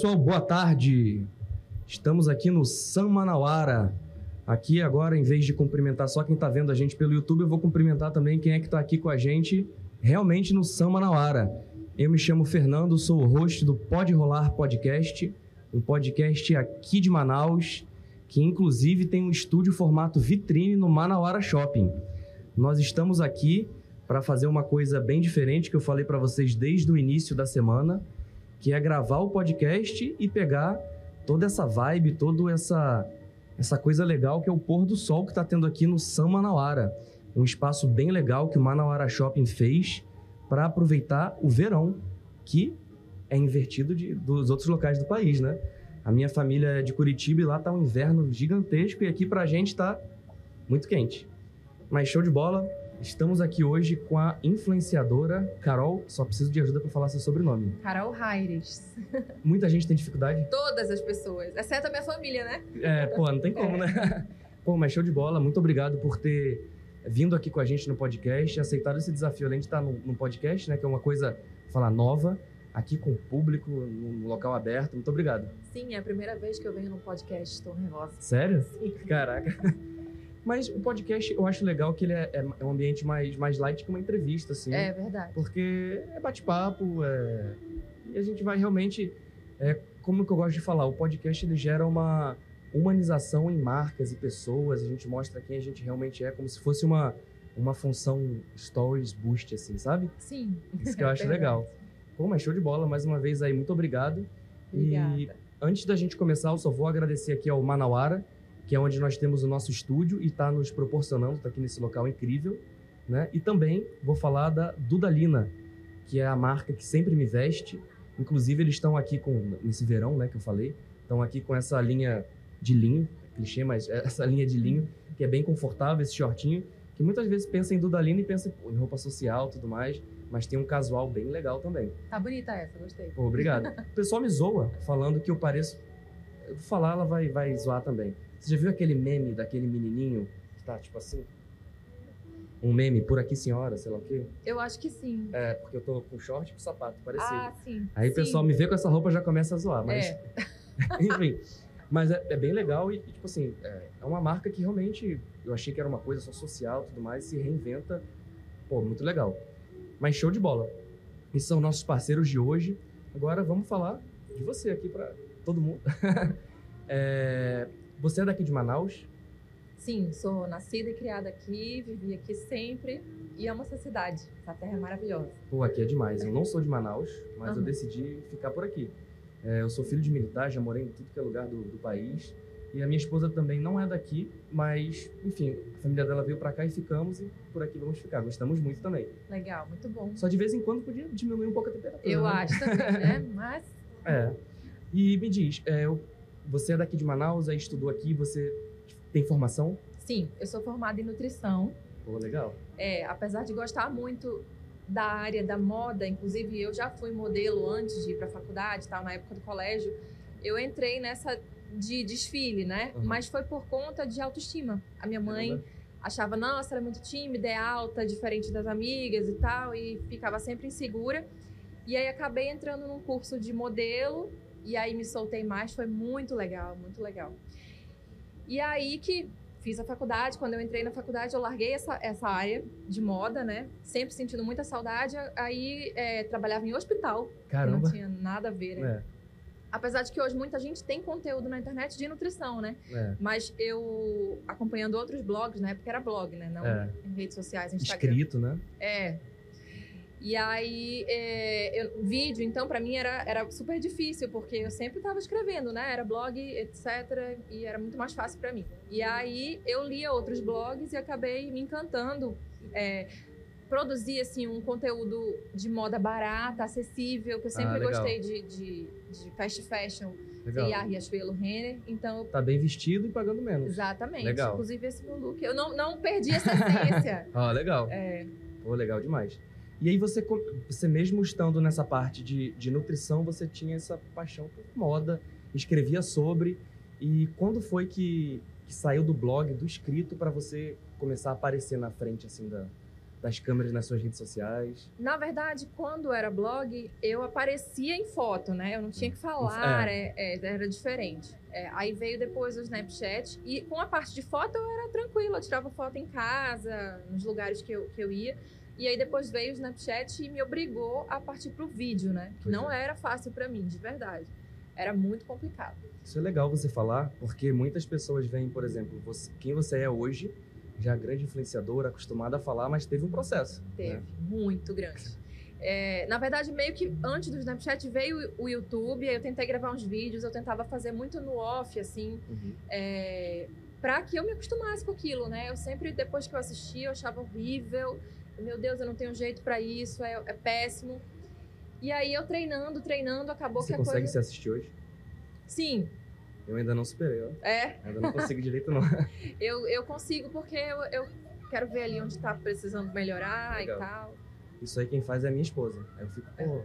Pessoal, boa tarde. Estamos aqui no San Manauara. Aqui agora, em vez de cumprimentar só quem está vendo a gente pelo YouTube, eu vou cumprimentar também quem é que está aqui com a gente realmente no San Manauara. Eu me chamo Fernando, sou o host do Pode Rolar Podcast, um podcast aqui de Manaus, que inclusive tem um estúdio formato vitrine no Manauara Shopping. Nós estamos aqui para fazer uma coisa bem diferente que eu falei para vocês desde o início da semana, que é gravar o podcast e pegar toda essa vibe, toda essa essa coisa legal que é o pôr do sol que está tendo aqui no San Manauara, um espaço bem legal que o Manauara Shopping fez para aproveitar o verão, que é invertido de, dos outros locais do país, né? A minha família é de Curitiba e lá tá um inverno gigantesco e aqui pra gente tá muito quente. Mas show de bola. Estamos aqui hoje com a influenciadora Carol. Só preciso de ajuda para falar seu sobrenome. Carol Raires. Muita gente tem dificuldade? Todas as pessoas, exceto a minha família, né? É, pô, não tem como, né? Pô, mas show de bola. Muito obrigado por ter vindo aqui com a gente no podcast, aceitado esse desafio, além de estar no, no podcast, né? Que é uma coisa, falar, nova, aqui com o público, num local aberto. Muito obrigado. Sim, é a primeira vez que eu venho num podcast, estou nervosa. Sério? Sim. Caraca. Mas o podcast, eu acho legal que ele é, é- é um ambiente mais, mais light que uma entrevista, assim. É verdade. Porque é bate-papo, é... e a gente vai realmente... É, como que eu gosto de falar, o podcast ele gera uma humanização em marcas e pessoas, a gente mostra quem a gente realmente é, como se fosse uma, uma função stories boost, assim, sabe? Sim. Isso que eu acho legal. Pô, mas show de bola, mais uma vez aí, muito obrigado. E Obrigada. antes da gente começar, eu só vou agradecer aqui ao Manauara, que é onde nós temos o nosso estúdio e está nos proporcionando, está aqui nesse local incrível, né? E também vou falar da Dudalina, que é a marca que sempre me veste. Inclusive, eles estão aqui com, nesse verão, né, que eu falei, estão aqui com essa linha de linho, clichê, mas é essa linha de linho, que é bem confortável, esse shortinho, que muitas vezes pensa em Dudalina e pensa em roupa social e tudo mais, mas tem um casual bem legal também. Tá bonita essa, gostei. Pô, obrigado. O pessoal me zoa falando que eu pareço. Eu vou falar, ela vai, vai zoar também. Você já viu aquele meme daquele menininho que tá tipo assim? Um meme, por aqui senhora, sei lá o quê? Eu acho que sim. É, porque eu tô com short e com sapato, parecido. Ah, sim. Aí o pessoal me vê com essa roupa já começa a zoar, mas. É. Enfim. Mas é, é bem legal e, tipo assim, é, é uma marca que realmente eu achei que era uma coisa só social e tudo mais, se reinventa. Pô, muito legal. Mas show de bola. Esses são nossos parceiros de hoje. Agora vamos falar de você aqui pra todo mundo. É, você é daqui de Manaus? Sim, sou nascida e criada aqui, vivi aqui sempre e amo essa cidade. Essa terra é maravilhosa. Pô, aqui é demais. Eu não sou de Manaus, mas eu Aham. decidi ficar por aqui. É, eu sou filho de militar, já morei em tudo que é lugar do, do país. E a minha esposa também não é daqui, mas, enfim, a família dela veio pra cá e ficamos, e por aqui vamos ficar. Gostamos muito também. Legal, muito bom. Só de vez em quando podia diminuir um pouco a temperatura. Eu né? acho também, né? Mas É. E me diz, é, eu- você é daqui de Manaus, aí estudou aqui, você tem formação? sim, eu sou formada em nutrição. Pô, legal. É, apesar de gostar muito da área da moda, inclusive eu já fui modelo antes de ir para a faculdade, tal, na época do colégio, eu entrei nessa de desfile, né? Uhum. Mas foi por conta de autoestima. A minha mãe Caramba. achava, nossa, ela é muito tímida, é alta, diferente das amigas e tal, e ficava sempre insegura. E aí acabei entrando num curso de modelo, e aí me soltei mais, foi muito legal, muito legal. E aí que fiz a faculdade, quando eu entrei na faculdade, eu larguei essa, essa área de moda, né? Sempre sentindo muita saudade, aí é, trabalhava em hospital, que Caramba. não tinha nada a ver, né? É, Apesar de que hoje muita gente tem conteúdo na internet de nutrição, né? é, Mas eu, acompanhando outros blogs, na época era blog, né? Não É. em redes sociais, Instagram. Escrito, né? É. E aí, é, eu- vídeo, então, pra mim era, era super difícil, porque eu sempre tava escrevendo, né? Era blog, etc. E era muito mais fácil pra mim. E aí, eu lia outros blogs e acabei me encantando. É, produzir, assim, um conteúdo de moda barata, acessível, que eu sempre Ah, gostei de, de, de fast fashion, Legal. C&A, Riachuelo, Renner. Então, Tá bem vestido e pagando menos. Exatamente. Legal. Inclusive esse meu look. Eu não, não perdi essa essência. Ah, legal. É, Pô, legal demais. E aí você, você mesmo estando nessa parte de, de nutrição, você tinha essa paixão por moda, escrevia sobre. E quando foi que, que saiu do blog, do escrito, para você começar a aparecer na frente, assim, da, das câmeras nas suas redes sociais? Na verdade, quando era blog, eu aparecia em foto, né? Eu não tinha que falar, é. É, era diferente. É, aí veio depois o Snapchat e com a parte de foto eu era tranquila, eu tirava foto em casa, nos lugares que eu, que eu ia. E aí depois veio o Snapchat e me obrigou a partir para o vídeo, né? Que não é. era fácil para mim, de verdade. Era muito complicado. Isso é legal você falar, porque muitas pessoas veem, por exemplo, você, quem você é hoje, já grande influenciadora, acostumada a falar, mas teve um processo. Né? Teve, né? muito grande. É, na verdade, meio que antes do Snapchat veio o YouTube, aí eu tentei gravar uns vídeos, eu tentava fazer muito no off, assim, uhum. é, para que eu me acostumasse com aquilo, né? Eu sempre, depois que eu assistia, eu achava horrível, meu Deus, eu não tenho jeito para isso, é, é, péssimo. E aí eu treinando, treinando, acabou Você que a consegue coisa... se assistir hoje? Sim. Eu ainda não superei, ó. É? Ainda não consigo direito, não. eu, eu consigo porque eu, eu quero ver ali onde tá precisando melhorar Legal. e tal. Isso aí quem faz é a minha esposa. Aí eu fico, pô,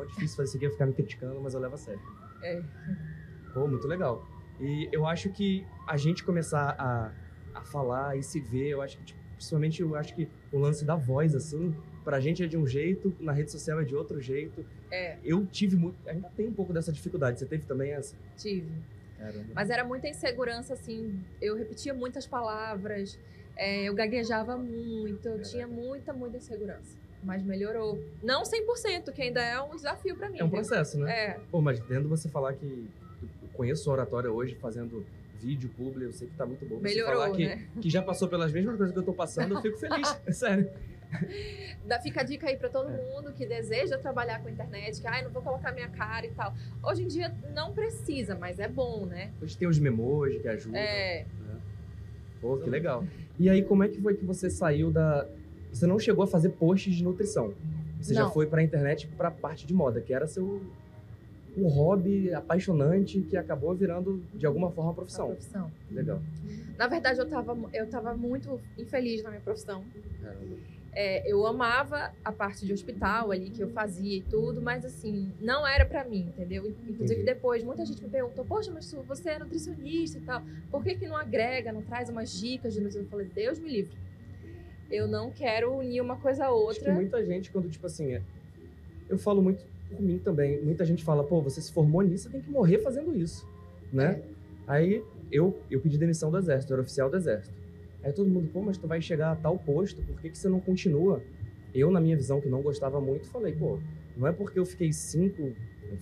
é. é difícil fazer isso aqui, eu ficar me criticando, mas eu levo a sério. É. Pô, muito legal. E eu acho que a gente começar a, a falar e se ver, eu acho que, tipo, principalmente, eu acho que o lance da voz, assim, pra gente é de um jeito, na rede social é de outro jeito. É. Eu tive muito, ainda tem um pouco dessa dificuldade. Você teve também essa? Tive. Caramba. Mas era muita insegurança, assim, eu repetia muitas palavras, é, eu gaguejava muito, eu tinha muita, muita insegurança mas melhorou. Não 100%, que ainda é um desafio para mim. É um processo, né? É. Pô, mas tendo você falar que eu conheço oratória hoje fazendo vídeo, publi, eu sei que tá muito bom. Melhorou, você falar que, né? que já passou pelas mesmas coisas que eu tô passando, eu fico feliz, é sério. Da, fica a dica aí para todo é. mundo que deseja trabalhar com internet, que ah, não vou colocar minha cara e tal. Hoje em dia não precisa, mas é bom, né? Hoje tem os memojis que ajudam. É. Né? Pô, que legal. E aí, como é que foi que você saiu da, você não chegou a fazer posts de nutrição. Você não. já foi para a internet para a parte de moda, que era seu um hobby apaixonante que acabou virando de alguma forma profissão. Uma profissão. Legal. Na verdade, eu estava eu tava muito infeliz na minha profissão. É, eu amava a parte de hospital ali que eu fazia e tudo, mas assim, não era para mim, entendeu? Inclusive depois, muita gente me perguntou, poxa, mas você é nutricionista e tal, por que que não agrega, não traz umas dicas de nutrição? Eu falei, Deus me livre. Eu não quero unir uma coisa a outra. Acho que muita gente, quando, tipo assim, é... eu falo muito por mim também, muita gente fala, pô, você se formou nisso, você tem que morrer fazendo isso, né? É. Aí eu, eu pedi demissão do exército, eu era oficial do exército. Aí todo mundo, pô, mas tu vai chegar a tal posto, por que, que você não continua? Eu, na minha visão, que não gostava muito, falei, pô, não é porque eu fiquei cinco,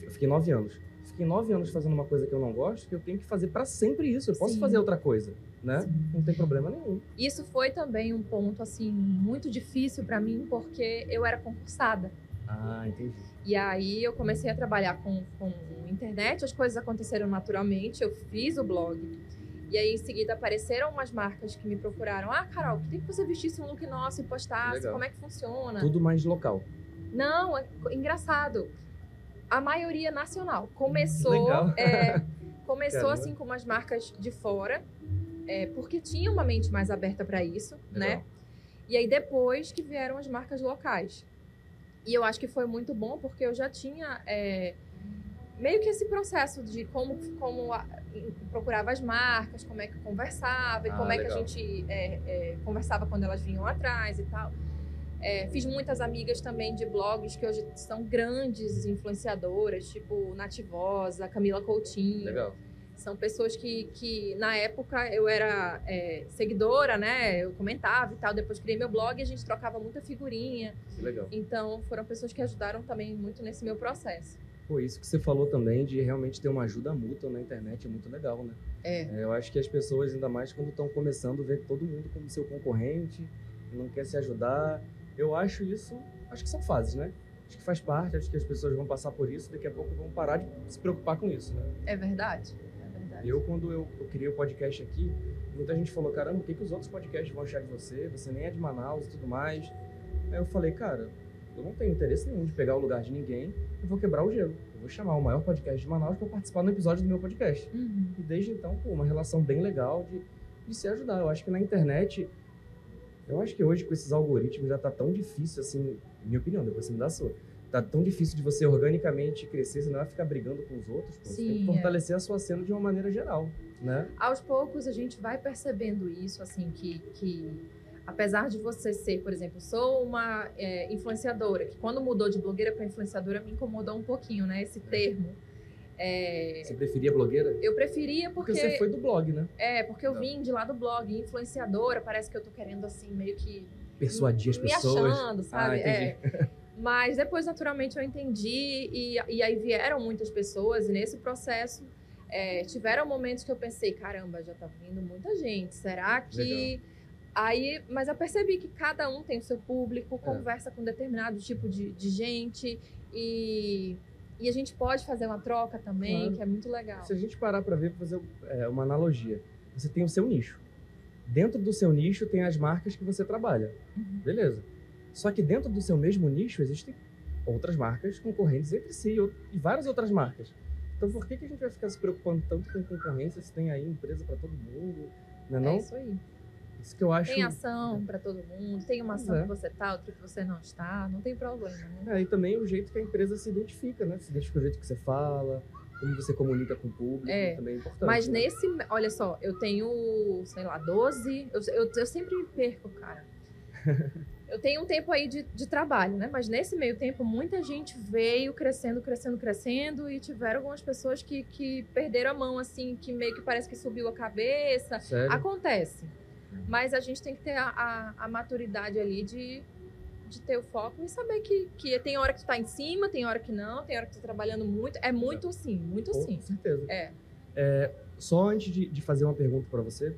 eu fiquei nove anos. Fiquei nove anos fazendo uma coisa que eu não gosto, que eu tenho que fazer para sempre isso. Eu posso Sim. fazer outra coisa né? Sim. Não tem problema nenhum. Isso foi também um ponto assim muito difícil para mim porque eu era concursada. Ah, entendi. E aí eu comecei a trabalhar com, com internet, as coisas aconteceram naturalmente, eu fiz o blog. E aí, em seguida, apareceram umas marcas que me procuraram. Ah, Carol, queria que você vestisse um look nosso e postasse. Legal. Como é que funciona? Tudo mais local. Não, é engraçado. A maioria nacional. Começou, é, começou Caramba. assim com umas marcas de fora é, porque tinha uma mente mais aberta para isso, Legal. né? E aí depois que vieram as marcas locais. E eu acho que foi muito bom porque eu já tinha é, meio que esse processo de como, como a, procurava as marcas, como é que conversava, e ah, como legal. é que a gente é, é, conversava quando elas vinham atrás e tal. É, fiz muitas amigas também de blogs que hoje são grandes influenciadoras, tipo Nativosa, Camila Coutinho. Legal. São pessoas que, que na época eu era é, seguidora, né? Eu comentava e tal. Depois criei meu blog e a gente trocava muita figurinha. Que legal. Então foram pessoas que ajudaram também muito nesse meu processo. Pô, isso que você falou também de realmente ter uma ajuda mútua na internet é muito legal, né? É. é eu acho que as pessoas, ainda mais quando estão começando, ver todo mundo como seu concorrente, não quer se ajudar. Eu acho isso, acho que são fases, né? Acho que faz parte, acho que as pessoas vão passar por isso, daqui a pouco vão parar de se preocupar com isso, né? É verdade. Eu, quando eu, eu criei o podcast aqui, muita gente falou, caramba, o que, que os outros podcasts vão achar de você? Você nem é de Manaus e tudo mais. Aí eu falei, cara, eu não tenho interesse nenhum de pegar o lugar de ninguém, eu vou quebrar o gelo. Eu vou chamar o maior podcast de Manaus para participar no episódio do meu podcast. Uhum. E desde então, pô, uma relação bem legal de, de se ajudar. Eu acho que na internet, eu acho que hoje com esses algoritmos já tá tão difícil, assim, minha opinião, depois você me dá a sua tá tão difícil de você organicamente crescer, você não vai ficar brigando com os outros. Pô. Sim, você tem que é. fortalecer é. a sua cena de uma maneira geral, né? Aos poucos a gente vai percebendo isso, assim, que, que apesar de você ser, por exemplo, sou uma é, influenciadora, que quando mudou de blogueira para influenciadora me incomodou um pouquinho, né? Esse termo. É, Você preferia blogueira? eu preferia porque. Porque você foi do blog, né? É, porque eu Tá. vim de lá do blog, influenciadora, parece que eu tô querendo, assim, meio que. Persuadir as me pessoas. achando, sabe? Ah, é. Mas depois, naturalmente, eu entendi e, e aí vieram muitas pessoas e nesse processo é, tiveram momentos que eu pensei, caramba, já tá vindo muita gente, será que... Aí, mas eu percebi que cada um tem o seu público, É. conversa com determinado tipo de, de gente e, e a gente pode fazer uma troca também, Claro. que é muito legal. Se a gente parar para ver, fazer é, uma analogia, você tem o seu nicho. Dentro do seu nicho tem as marcas que você trabalha, Uhum. beleza? Só que dentro do seu mesmo nicho existem outras marcas concorrentes entre si e várias outras marcas. Então por que, que a gente vai ficar se preocupando tanto com concorrência se tem aí empresa para todo mundo? Não é É não? isso aí. Isso que eu acho. Tem ação para todo mundo, tem uma ação é. que você tá, outra que você não está, não tem problema, né? É, e também o jeito que a empresa se identifica, né? Se identifica o jeito que você fala, como você comunica com o público, É, também é importante. Mas né? nesse, olha só, eu tenho, sei lá, 12, eu, eu, eu sempre me perco, cara. Eu tenho um tempo aí de, de trabalho, né? Mas nesse meio tempo, muita gente veio crescendo, crescendo, crescendo, e tiveram algumas pessoas que, que perderam a mão, assim, que meio que parece que subiu a cabeça. Sério? Acontece. Mas a gente tem que ter a, a, a maturidade ali de, de ter o foco e saber que, que tem hora que tu tá em cima, tem hora que não, tem hora que tu tá trabalhando muito. É muito assim, muito assim. Com certeza. É. Só antes de, de fazer uma pergunta para você,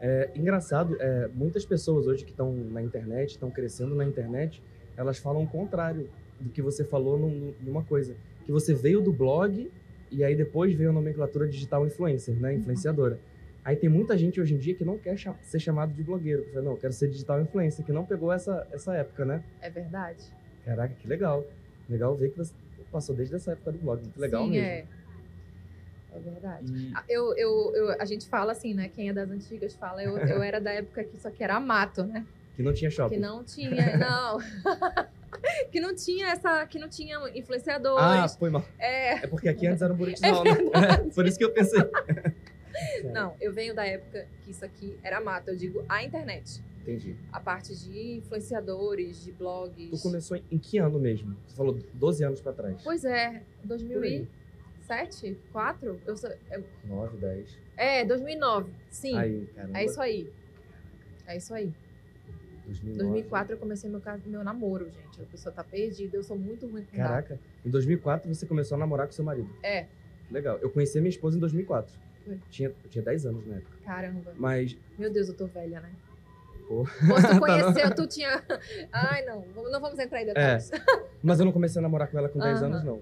é engraçado, é, muitas pessoas hoje que estão na internet, estão crescendo na internet, elas falam o contrário do que você falou num- numa coisa, que você veio do blog e aí depois veio a nomenclatura digital influencer, né, influenciadora. Aí tem muita gente hoje em dia que não quer cha- ser chamado de blogueiro, que fala, não, eu quero ser digital influencer, que não pegou essa, essa época, né? É verdade. Caraca, que legal. Legal ver que você passou desde essa época do blog, muito legal Sim, mesmo. é. É verdade. E- Ah, Eu, eu, eu- a gente fala assim, né? Quem é das antigas fala, eu, eu era da época que isso aqui era mato, né? que não tinha shopping. Que não tinha, não. que não tinha essa, que não tinha Ah, influenciadores. foi mal. É, É porque aqui antes era um buritizal, É né? Por isso que eu pensei. não, eu venho da época que isso aqui era mato, eu digo a internet. Entendi. A parte de influenciadores, de blogs. Tu começou em, que ano mesmo? Você falou 12 anos pra trás. Pois é, Por aí. 2007, 4? Eu sou, eu- 9, 10. é, 2009. Sim. Aí, é isso aí. É isso aí. 2009. 2004 eu comecei meu, meu namoro, gente. A pessoa tá perdida, eu sou muito ruim com data. Caraca. Em 2004 você começou a namorar com seu marido. É, Legal. Eu conheci minha esposa em 2004. Foi. Tinha, eu tinha 10 anos na época. caramba. Mas, Meu Deus, eu tô velha, né? Pô. Se tu conheceu, tu tinha. Ai, não, não vamos entrar em detalhes. mas eu não comecei a namorar com ela com 10 Aham. anos, não.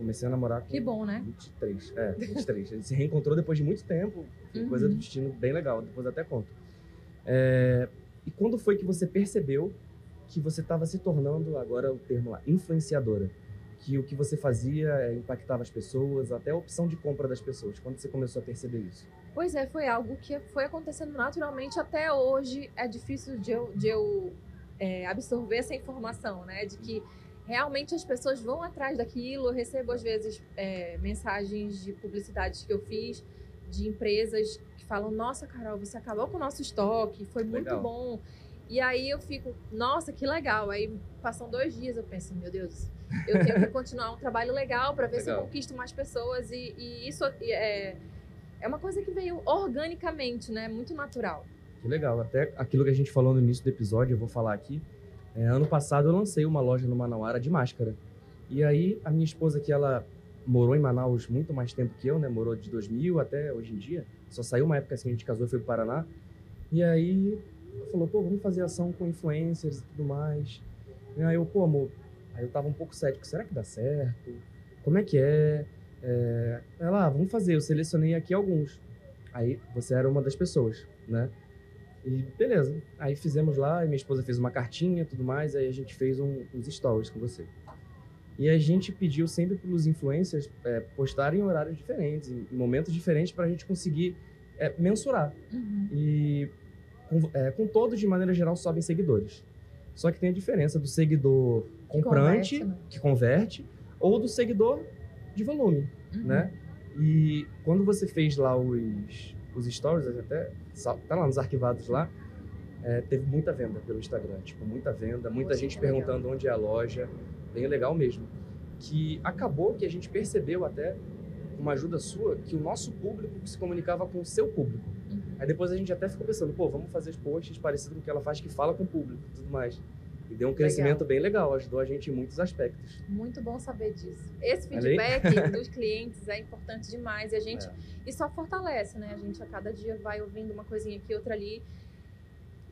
Comecei a namorar com Que bom, né? 23. É, 23. A gente se reencontrou depois de muito tempo. Foi Coisa Uhum. do destino bem legal. Depois até conto. É, E quando foi que você percebeu que você estava se tornando, agora o termo lá, influenciadora? Que o que você fazia é, impactava as pessoas, até a opção de compra das pessoas. Quando você começou a perceber isso? Pois é, foi algo que foi acontecendo naturalmente até hoje. É difícil de eu, de eu é, absorver essa informação, né? De que realmente as pessoas vão atrás daquilo. Eu recebo, às vezes, é, mensagens de publicidades que eu fiz de empresas que falam: Nossa, Carol, você acabou com o nosso estoque, foi muito Legal. bom. E aí eu fico, nossa, que legal. Aí passam dois dias, eu penso, meu Deus, eu tenho que continuar um trabalho legal para ver se eu Legal. conquisto mais pessoas. E, e isso é, é uma coisa que veio organicamente, né? Muito natural. Que legal. Até aquilo que a gente falou no início do episódio, eu vou falar aqui. É, ano passado eu lancei uma loja no Manauara de máscara. E aí a minha esposa, que ela morou em Manaus muito mais tempo que eu, né? Morou de 2000 até hoje em dia. Só saiu uma época assim a gente casou e foi pro Paraná. E aí falou, pô, vamos fazer ação com influencers e tudo mais. E aí eu, pô, amor, aí eu tava um pouco cético, será que dá certo? Como é que é? é... Ela, ah, vamos fazer, eu selecionei aqui alguns. Aí você era uma das pessoas, né? E beleza. Aí fizemos lá, e minha esposa fez uma cartinha tudo mais, aí a gente fez um- uns stories com você. E a gente pediu sempre para os influencers é, postarem em horários diferentes, em momentos diferentes, para a gente conseguir é, mensurar. E com, é, com todos, de maneira geral, sobem seguidores. Só que tem a diferença do seguidor Que comprante, converte, né? que converte, ou do seguidor de volume Uhum. né? E quando você fez lá os, os stories, até tá lá nos arquivados lá, é, teve muita venda pelo Instagram, tipo, muita venda, muita Poxa, gente que legal. perguntando onde é a loja, bem legal mesmo. Que acabou que a gente percebeu até, com uma ajuda sua, que o nosso público se comunicava com o seu público. Uhum. Aí depois a gente até ficou pensando, pô, vamos fazer posts parecidos com o que ela faz, que fala com o público e tudo mais. E deu um crescimento bem legal, ajudou a gente em muitos aspectos. Muito bom saber disso. Esse feedback dos clientes é importante demais e a gente É. e só fortalece, né? A gente a cada dia vai ouvindo uma coisinha aqui, outra ali.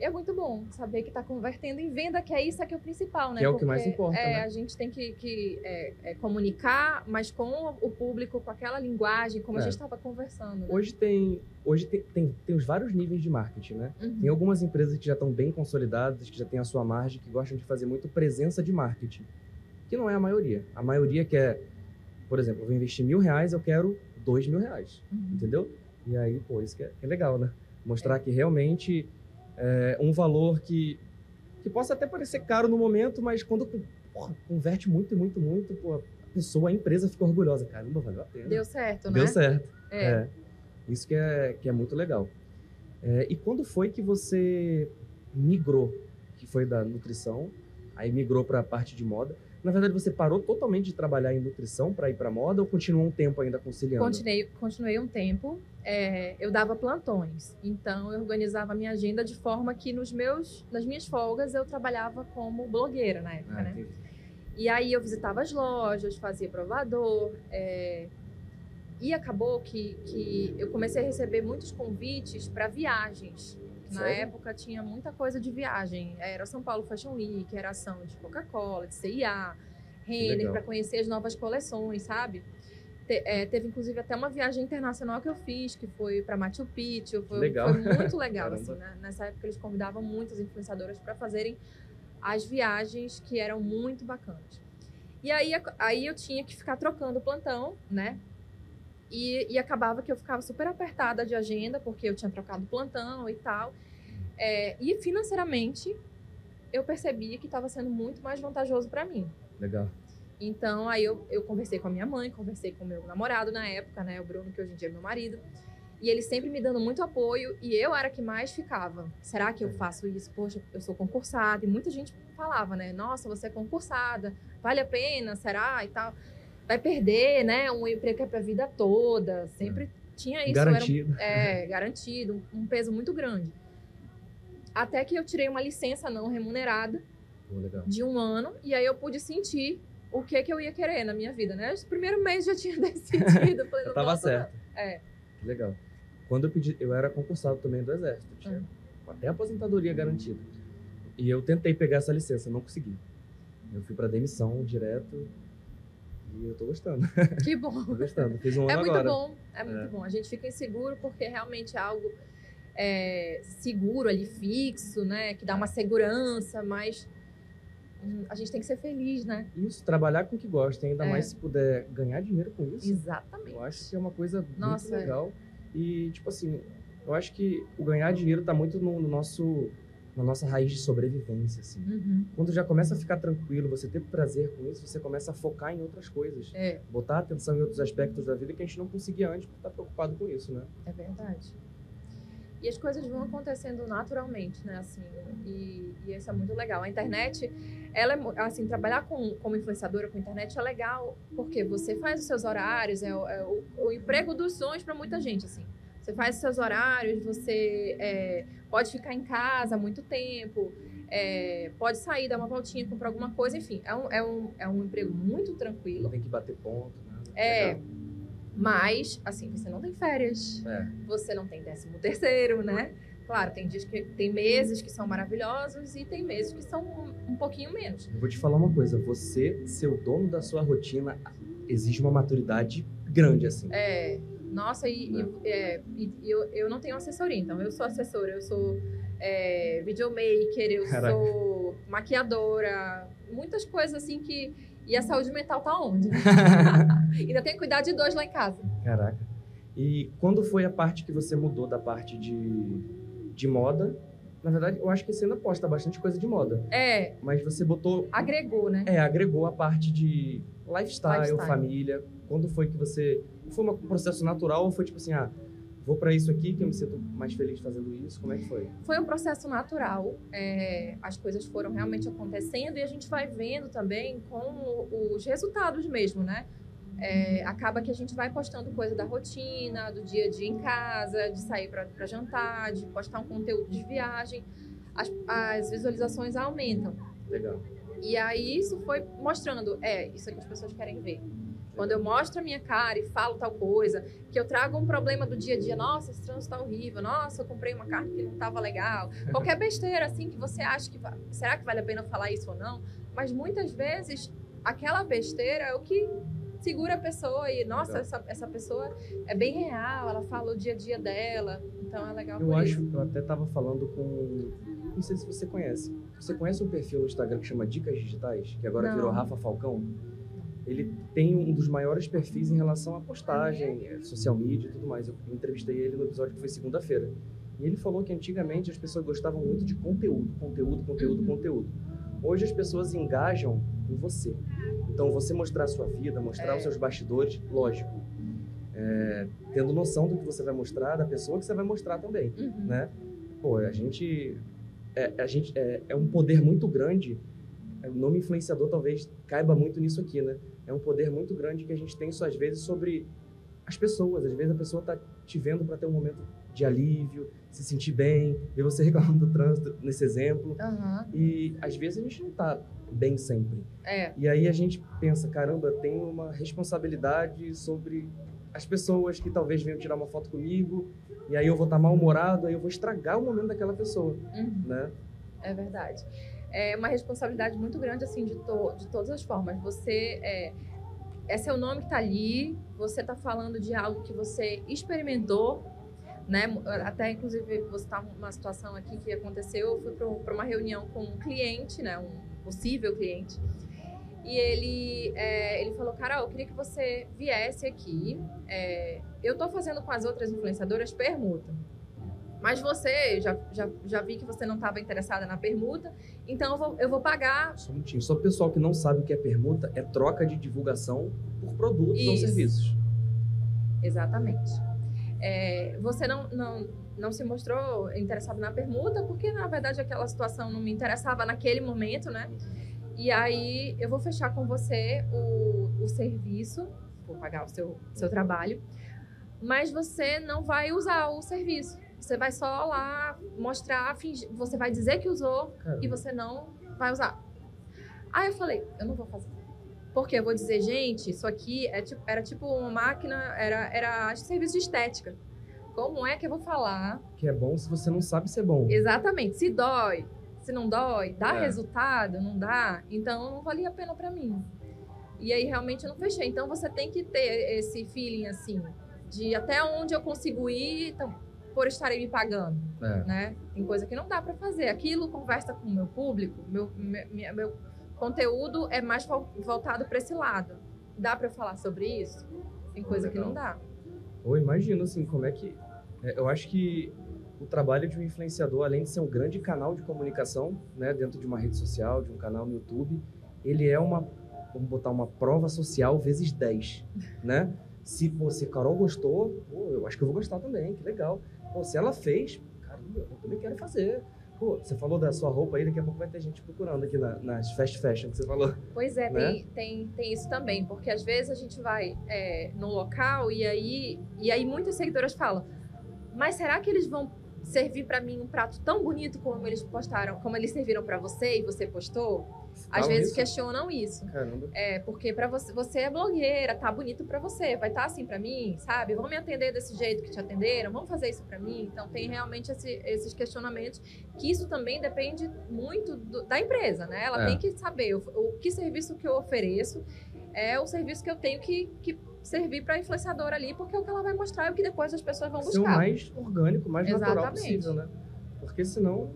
E é muito bom saber que está convertendo em venda, que é isso que é o principal, né? Que é o que mais importa, É, né? a gente tem que, que, é, é, comunicar, mas com o público, com aquela linguagem, como a É. gente estava conversando. Né? Hoje tem, hoje tem, tem, tem os vários níveis de marketing, né? Uhum. Tem algumas empresas que já estão bem consolidadas, que já têm a sua margem, que gostam de fazer muito presença de marketing. Que não é a maioria. A maioria quer, por exemplo, eu vou investir mil reais, eu quero dois mil reais. Uhum. Entendeu? E aí, pô, isso que é, que é legal, né? Mostrar que realmente é um valor que, que possa até parecer caro no momento, mas quando porra, converte muito, muito, muito, a pessoa, a empresa fica orgulhosa. Caramba, valeu a pena. Deu certo, né? Deu certo. É. É. Isso que é, que é muito legal. É, e quando foi que você migrou? Que foi da nutrição, aí migrou para a parte de moda. Na verdade, você parou totalmente de trabalhar em nutrição para ir para moda ou continuou um tempo ainda conciliando? Continuei, continuei um tempo. é, eu dava plantões, então eu organizava a minha agenda de forma que nos meus, nas minhas folgas eu trabalhava como blogueira na época, Ah, né? entendi. E aí eu visitava as lojas, fazia provador. é, E acabou que, que eu comecei a receber muitos convites para viagens. Na Sério? época tinha muita coisa de viagem. Era São Paulo Fashion Week, era ação de Coca-Cola, de CIA, Renner, para conhecer as novas coleções, sabe? Te- é, teve inclusive até uma viagem internacional que eu fiz, que foi para Machu Picchu. Foi, Legal. foi muito legal. Assim, né? Nessa época eles convidavam muitas influenciadoras para fazerem as viagens que eram muito bacanas. E aí, aí eu tinha que ficar trocando o plantão, né? E, e acabava que eu ficava super apertada de agenda, porque eu tinha trocado plantão e tal. É, e financeiramente, eu percebia que estava sendo muito mais vantajoso para mim. Legal. Então, aí eu, eu conversei com a minha mãe, conversei com o meu namorado na época, né? O Bruno, que hoje em dia é meu marido. E ele sempre me dando muito apoio. E eu era que mais ficava. Será que eu faço isso? Poxa, eu sou concursada. E muita gente falava, né? Nossa, você é concursada. Vale a pena? Será? E tal. Vai perder, né? Um emprego que é pra vida toda. Sempre tinha isso. era um- Garantido. é, garantido. Um, peso muito grande. Até que eu tirei uma licença não remunerada de um ano e aí eu pude sentir o que que eu ia querer na minha vida, né? Os primeiros meses já tinha decidido, falei, Eu tava certo. não. É, Legal. Quando eu pedi, eu era concursado também do Exército, tinha até aposentadoria garantida. E eu tentei pegar essa licença, não consegui. Eu fui para demissão direto e eu tô gostando. que bom. Tô gostando. Fiz um É ano muito agora. bom, é muito É. bom. A gente fica inseguro porque realmente é algo é, seguro ali, fixo, né? Que dá uma segurança, mas hum, a gente tem que ser feliz, né? Isso, trabalhar com o que gosta, ainda É. mais se puder ganhar dinheiro com isso. Exatamente. Eu acho que é uma coisa Nossa, muito é. legal. E, tipo assim, eu acho que o ganhar dinheiro tá muito no, no nosso, na nossa raiz de sobrevivência, assim. Uhum. Quando já começa a ficar tranquilo, você ter prazer com isso, você começa a focar em outras coisas. É, Botar atenção em outros aspectos da vida que a gente não conseguia antes por estar preocupado com isso, né? é verdade. E as coisas vão acontecendo naturalmente, né? Assim, e, e isso é muito legal. A internet, ela é, assim, trabalhar com, como influenciadora com internet é legal porque você faz os seus horários, é, o- é o, o emprego dos sonhos para muita gente, assim. Você faz seus horários, você é, pode ficar em casa muito tempo, é, pode sair, dar uma voltinha, comprar alguma coisa, enfim. É um, é um, é um emprego muito tranquilo. Tem que bater ponto, né? É, Legal. mas, assim, você não tem férias, É. você não tem décimo terceiro, né? Claro, tem dias que tem meses que são maravilhosos e tem meses que são um, um pouquinho menos. Eu vou te falar uma coisa, você ser o dono da sua rotina exige uma maturidade grande, assim. É, nossa, e, e- é, e- e eu, eu não tenho assessoria, então eu sou assessora, eu sou é, videomaker, eu Caraca. sou maquiadora, muitas coisas assim que. E a saúde mental tá onde? Ainda tem que cuidar de dois lá em casa. Caraca. E quando foi a parte que você mudou da parte de, de moda? Na verdade, eu acho que você ainda posta bastante coisa de moda. É, Mas você botou. agregou, né? É, agregou a parte de lifestyle, Lifestyle. família. Quando foi que você. Foi um processo natural ou foi tipo assim, ah, vou para isso aqui que eu me sinto mais feliz fazendo isso? Como é que foi? Foi um processo natural. É, as coisas foram realmente acontecendo e a gente vai vendo também com os resultados mesmo, né? É, acaba que a gente vai postando coisa da rotina, do dia a dia em casa, de sair para jantar, de postar um conteúdo de viagem. As, as visualizações aumentam. Legal. E aí isso foi mostrando, é, isso é que as pessoas querem ver. Quando eu mostro a minha cara e falo tal coisa, que eu trago um problema do dia a dia, nossa, esse trânsito tá horrível, nossa, eu comprei uma carne que não tava legal. Qualquer besteira assim que você acha que será que vale a pena falar isso ou não? Mas muitas vezes aquela besteira é o que segura a pessoa e, nossa, essa, essa pessoa é bem real, ela fala o dia a dia dela, então é legal Eu acho, isso. eu até tava falando com, não sei se você conhece, você conhece um perfil no Instagram que chama Dicas Digitais, que agora não. virou Rafa Falcão? Ele tem um dos maiores perfis em relação à postagem, eh, social media e tudo mais. Eu entrevistei ele no episódio que foi segunda-feira. E ele falou que antigamente as pessoas gostavam muito de conteúdo, conteúdo, conteúdo, conteúdo. Hoje as pessoas engajam em você. Então, você mostrar a sua vida, mostrar é. os seus bastidores, lógico. É, tendo noção do que você vai mostrar, da pessoa que você vai mostrar também, uhum. né? Pô, a gente... É, a gente é, é um poder muito grande o nome influenciador talvez caiba muito nisso aqui, né? É um poder muito grande que a gente tem, só às vezes, sobre as pessoas. Às vezes a pessoa está te vendo para ter um momento de alívio, se sentir bem, ver você reclamando do trânsito, nesse exemplo. Uhum. E às vezes a gente não está bem sempre. É. E aí a gente pensa, caramba, tem uma responsabilidade sobre as pessoas que talvez venham tirar uma foto comigo, e aí eu vou estar tá mal-humorado, aí eu vou estragar o momento daquela pessoa, uhum. né? É verdade é uma responsabilidade muito grande, assim, de, to de todas as formas. Você, é, é seu nome que está ali, você está falando de algo que você experimentou, né? Até, inclusive, você está numa situação aqui que aconteceu, eu fui para uma reunião com um cliente, né? Um possível cliente, e ele, é, ele falou, Carol, eu queria que você viesse aqui. É, eu estou fazendo com as outras influenciadoras permuta. Mas você, já, já, já vi que você não estava interessada na permuta, então eu vou, eu vou pagar. Só um minutinho. Só o pessoal que não sabe o que é permuta é troca de divulgação por produtos Isso. ou serviços. Exatamente. É, você não, não, não se mostrou interessado na permuta, porque na verdade aquela situação não me interessava naquele momento, né? E aí eu vou fechar com você o, o serviço, vou pagar o seu, seu trabalho, mas você não vai usar o serviço. Você vai só lá mostrar, fingir, você vai dizer que usou Caramba. e você não vai usar. Aí eu falei, eu não vou fazer. Porque eu vou dizer, gente, isso aqui é tipo, era tipo uma máquina, era, era serviço de estética. Como é que eu vou falar? Que é bom se você não sabe ser bom. Exatamente. Se dói, se não dói, dá é. resultado, não dá, então não valia a pena para mim. E aí realmente eu não fechei. Então você tem que ter esse feeling assim de até onde eu consigo ir, então por estarem me pagando, é. né? Tem coisa que não dá para fazer. Aquilo conversa com o meu público, meu, meu, meu conteúdo é mais voltado para esse lado. Dá para falar sobre isso? Tem coisa que não dá. Ou imagino assim, como é que é, eu acho que o trabalho de um influenciador, além de ser um grande canal de comunicação, né, dentro de uma rede social, de um canal no YouTube, ele é uma, vamos botar uma prova social vezes 10, né? Se você, Carol, gostou, pô, eu acho que eu vou gostar também, que legal. Pô, se ela fez, caramba, eu também quero fazer. Pô, você falou da sua roupa aí, daqui a pouco vai ter gente procurando aqui na, nas fast fashion que você falou. Pois é, né? tem, tem, tem isso também, porque às vezes a gente vai é, no local e aí, e aí muitas seguidoras falam, mas será que eles vão servir para mim um prato tão bonito como eles postaram, como eles serviram para você e você postou? Às vezes isso? questionam isso. Caramba. É, porque para você, você é blogueira, tá bonito para você, vai estar tá assim para mim, sabe? Vão me atender desse jeito que te atenderam, vão fazer isso para mim. Então tem realmente esse, esses questionamentos que isso também depende muito do, da empresa, né? Ela é. tem que saber o, o, que serviço que eu ofereço é o serviço que eu tenho que, que servir para a influenciadora ali, porque é o que ela vai mostrar e o que depois as pessoas vão buscar. Ser o mais orgânico, mais Exatamente. natural possível, né? Porque senão,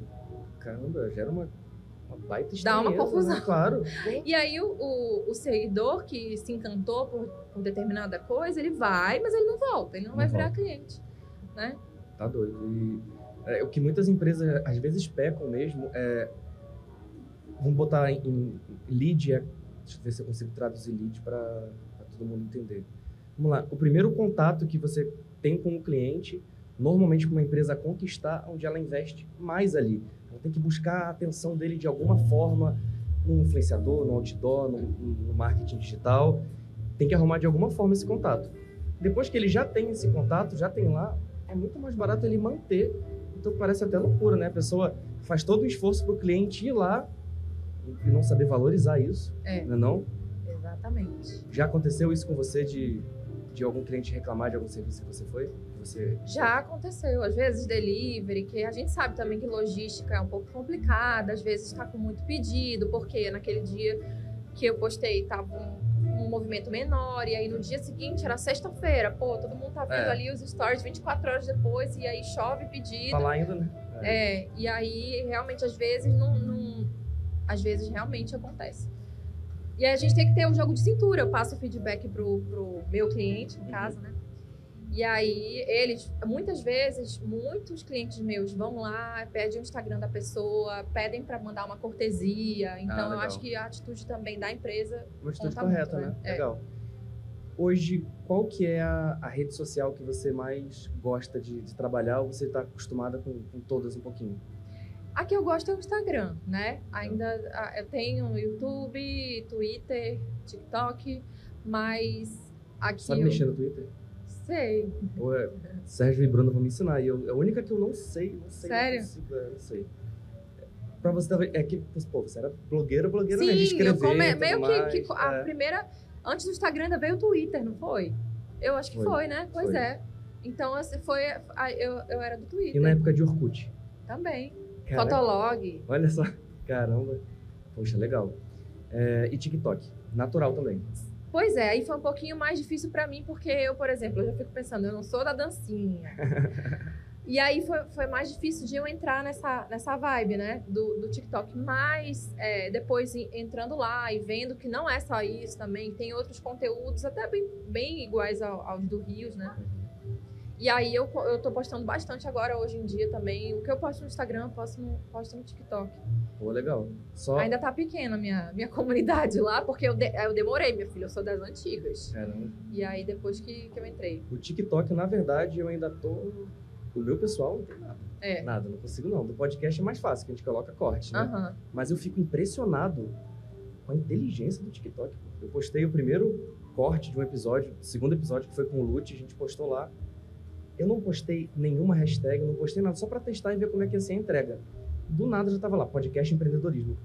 caramba, gera uma baita Dá uma confusão. Né? Claro. E aí o, o, o, seguidor que se encantou por, por, determinada coisa, ele vai, mas ele não volta, ele não, não vai volta. virar cliente, né? Tá doido. E é, o que muitas empresas às vezes pecam mesmo é... Vamos botar em, em lead, é, deixa eu ver se eu consigo traduzir lead para todo mundo entender. Vamos lá. O primeiro contato que você tem com o cliente normalmente para uma empresa conquistar onde ela investe mais ali. Ela tem que buscar a atenção dele de alguma forma, no influenciador, no outdoor, no, no marketing digital. Tem que arrumar de alguma forma esse contato. Depois que ele já tem esse contato, já tem lá, é muito mais barato ele manter. Então parece até loucura, né? A pessoa faz todo o esforço para o cliente ir lá e não saber valorizar isso, É. não é não? Exatamente. Já aconteceu isso com você de, de algum cliente reclamar de algum serviço que você foi? Você... Já aconteceu, às vezes delivery, que a gente sabe também que logística é um pouco complicada, às vezes está com muito pedido, porque naquele dia que eu postei tava um, um movimento menor, e aí no dia seguinte era sexta-feira, pô, todo mundo tá vendo É. ali os stories 24 horas depois, e aí chove pedido. Falar ainda, né? É, e aí realmente às vezes não, não- às vezes realmente acontece. E aí a gente tem que ter um jogo de cintura. Eu passo o feedback pro, pro meu cliente, no Uhum. caso, né? E aí eles, muitas vezes, muitos clientes meus vão lá, pedem o Instagram da pessoa, pedem para mandar uma cortesia. Então eu Ah, legal. acho que a atitude também da empresa Uma atitude Conta correta, muito, né? né? É. Legal. Hoje, qual que é a, a rede social que você mais gosta de, de trabalhar ou você está acostumada com, com todas um pouquinho? A que eu gosto é o Instagram, né? Ainda ah, eu tenho YouTube, Twitter, TikTok, mas aqui Sabe eu mexer no Twitter? Sei. É, Sérgio e Bruna vão me ensinar. E eu, é a única que eu não sei, não sei. Sério? Não consigo, é, não sei. Pra você talvez. É que, pô, você era blogueira, blogueira Sim, né? Escrever. eu come... meio que, mais, que a é. primeira antes do Instagram ainda veio o Twitter, não foi? Eu acho que Foi. foi, né? Pois Foi. é. Então assim, foi a- eu, eu era do E Twitter na época de Orkut. também. Caraca, Fotolog. Olha só. Caramba. Poxa, legal. É, e TikTok. Natural também. Pois é, aí foi um pouquinho mais difícil pra mim, porque eu, por exemplo, eu já fico pensando, eu não sou da dancinha. e aí foi, foi mais difícil de eu entrar nessa, nessa vibe, né, do, do TikTok. Mas é, depois entrando lá e vendo que não é só isso também, tem outros conteúdos até bem, bem iguais ao- aos do Rios, né? E aí eu, eu tô postando bastante agora, hoje em dia também. O que eu posto no Instagram, eu posto no, posto no TikTok. Pô, legal. Só. Ainda tá pequena a minha, minha comunidade lá, porque eu, de- eu demorei, minha filha, eu sou das antigas. Caramba. E aí depois que, que eu entrei. O TikTok, na verdade, eu ainda tô. O meu pessoal não tem nada. É. Nada, não consigo não. Do podcast é mais fácil, que a gente coloca corte, né? Aham. Mas eu fico impressionado com a inteligência do TikTok. Eu postei o primeiro corte de um episódio, o segundo episódio que foi com o Lute, a gente postou lá. Eu não postei nenhuma hashtag, não postei nada, só pra testar e ver como é que ia ser a entrega. Do nada já tava lá, podcast empreendedorismo.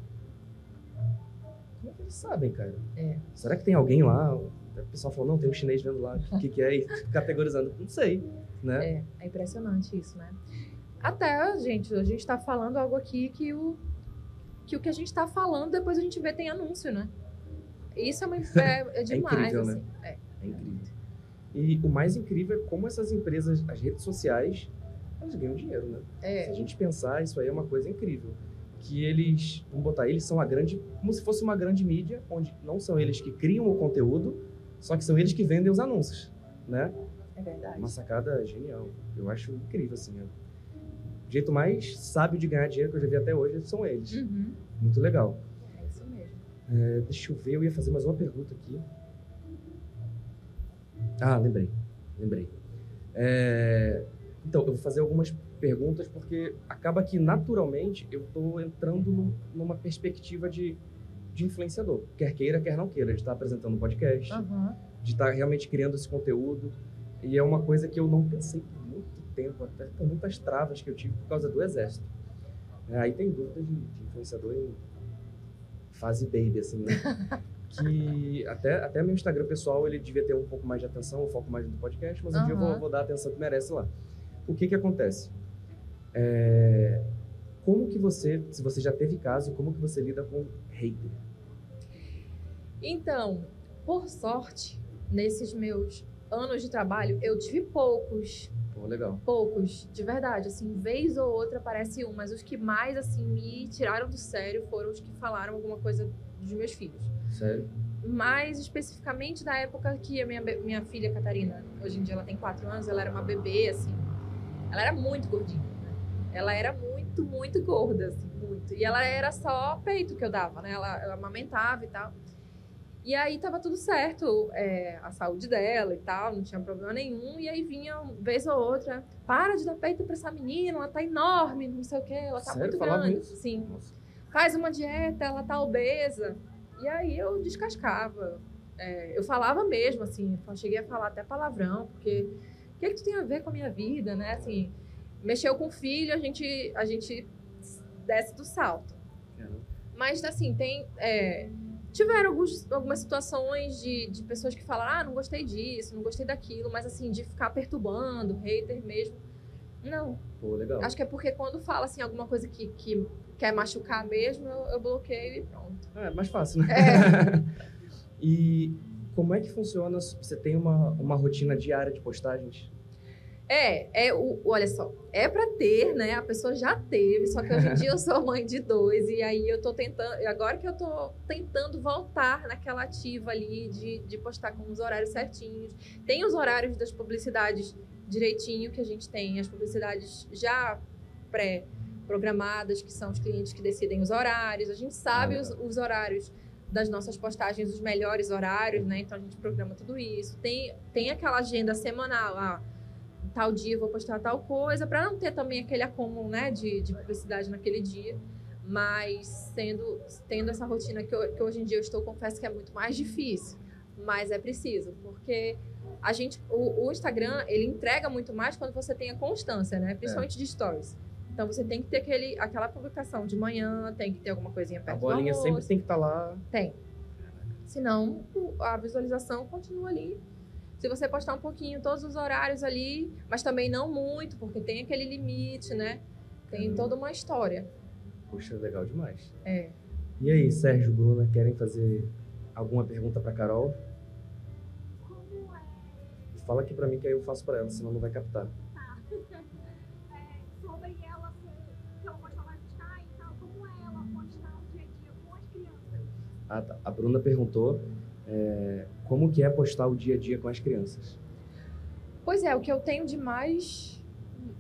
Como é que eles sabem, cara? É. Será que tem alguém lá? O pessoal falou, não, tem um chinês vendo lá, o que, que é? E categorizando. Não sei, né? É, é impressionante isso, né? Até, gente, a gente tá falando algo aqui que o que, o que a gente tá falando, depois a gente vê tem anúncio, né? Isso é, uma, é, é demais, incrível, né? assim. É. É incrível. E o mais incrível é como essas empresas, as redes sociais, elas ganham dinheiro, né? Se É, a gente pensar, isso aí é uma coisa incrível. Que eles, vamos botar, eles são a grande, como se fosse uma grande mídia, onde não são eles que criam o conteúdo, só que são eles que vendem os anúncios, né? é verdade. Uma sacada genial. Eu acho incrível, assim. ó. O jeito mais sábio de ganhar dinheiro que eu já vi até hoje são eles. Uhum. Muito legal. É isso mesmo. É, deixa eu ver, eu ia fazer mais uma pergunta aqui. Ah, lembrei. Lembrei. É, então, eu vou fazer algumas perguntas porque acaba que naturalmente eu estou entrando num- numa perspectiva de, de influenciador. Quer queira, quer não queira. De estar apresentando um podcast, Aham. de estar realmente criando esse conteúdo. E é uma coisa que eu não pensei por muito tempo, até por muitas travas que eu tive por causa do exército. É, aí tem dúvida de, de influenciador em fase baby, assim, né? que até, até meu Instagram pessoal, ele devia ter um pouco mais de atenção, eu foco mais no podcast, mas um dia eu vou, vou dar a atenção que merece lá. O que que acontece? É, como que você, se você já teve caso, como que você lida com hater? Então, por sorte, nesses meus anos de trabalho, eu tive poucos. Pô, legal. Poucos, de verdade, assim, vez ou outra aparece um, mas os que mais, assim, me tiraram do sério foram os que falaram alguma coisa dos meus filhos. Sério? Mais especificamente da época que a minha, minha filha Catarina, hoje em dia ela tem quatro anos, ela era uma bebê, assim, ela era muito gordinha, né? Ela era muito, muito gorda, assim, muito. E ela era só peito que eu dava, né? Ela, ela amamentava e tal. E aí tava tudo certo, é, a saúde dela e tal, não tinha problema nenhum. E aí vinha, uma vez ou outra, para de dar peito pra essa menina, ela tá enorme, não sei o quê, ela tá Sério? muito Falava grande. isso? Sim. Nossa. Faz uma dieta, ela tá obesa. E aí eu descascava. É, eu falava mesmo, assim, cheguei a falar até palavrão, porque o que, que tu tem a ver com a minha vida, né? Assim, mexeu com o filho, a gente, a gente desce do salto. Mas, assim, tem. é, tiveram alguns- algumas situações de, de pessoas que falaram, ah, não gostei disso, não gostei daquilo, mas assim, de ficar perturbando, hater mesmo. Não. Pô, legal. Acho que é porque quando fala assim, alguma coisa que, que quer machucar mesmo, eu, eu bloqueio e pronto. É, mais fácil, né? É. e como é que funciona? Você tem uma, uma rotina diária de postagens? É, é o, olha só, é pra ter, né? A pessoa já teve, só que hoje em dia eu sou mãe de dois, e aí eu tô tentando, agora que eu tô tentando voltar naquela ativa ali de, de postar com os horários certinhos. Tem os horários das publicidades direitinho que a gente tem, as publicidades já pré-programadas, que são os clientes que decidem os horários, a gente sabe Ah, os, os horários das nossas postagens, os melhores horários, né? Então a gente programa tudo isso. Tem, tem aquela agenda semanal, ah, tal dia eu vou postar tal coisa, para não ter também aquele acúmulo, né, de, de publicidade naquele dia. Mas sendo, tendo essa rotina que, eu- que hoje em dia eu estou, confesso que é muito mais difícil, mas é preciso, porque a gente, o, o Instagram, ele entrega muito mais quando você tem a constância, né, principalmente de stories. Então você tem que ter aquele, aquela publicação de manhã, tem que ter alguma coisinha A perto bolinha do sempre tem que estar lá. Tem. Senão, a visualização continua ali. Se você postar um pouquinho, todos os horários ali, mas também não muito, porque tem aquele limite, né? Tem Caramba. toda uma história. Puxa, legal demais. É. E aí, Sérgio, Bruna, querem fazer alguma pergunta pra Carol? Como é, Fala aqui pra mim que aí eu faço pra ela, senão não vai captar. é, sobre ela ser, que ela gosta mais de estar e tal, como é ela postar o dia a dia com as tá. A Bruna perguntou é, como que é postar o dia a dia com as crianças. Pois é, o que eu tenho de mais.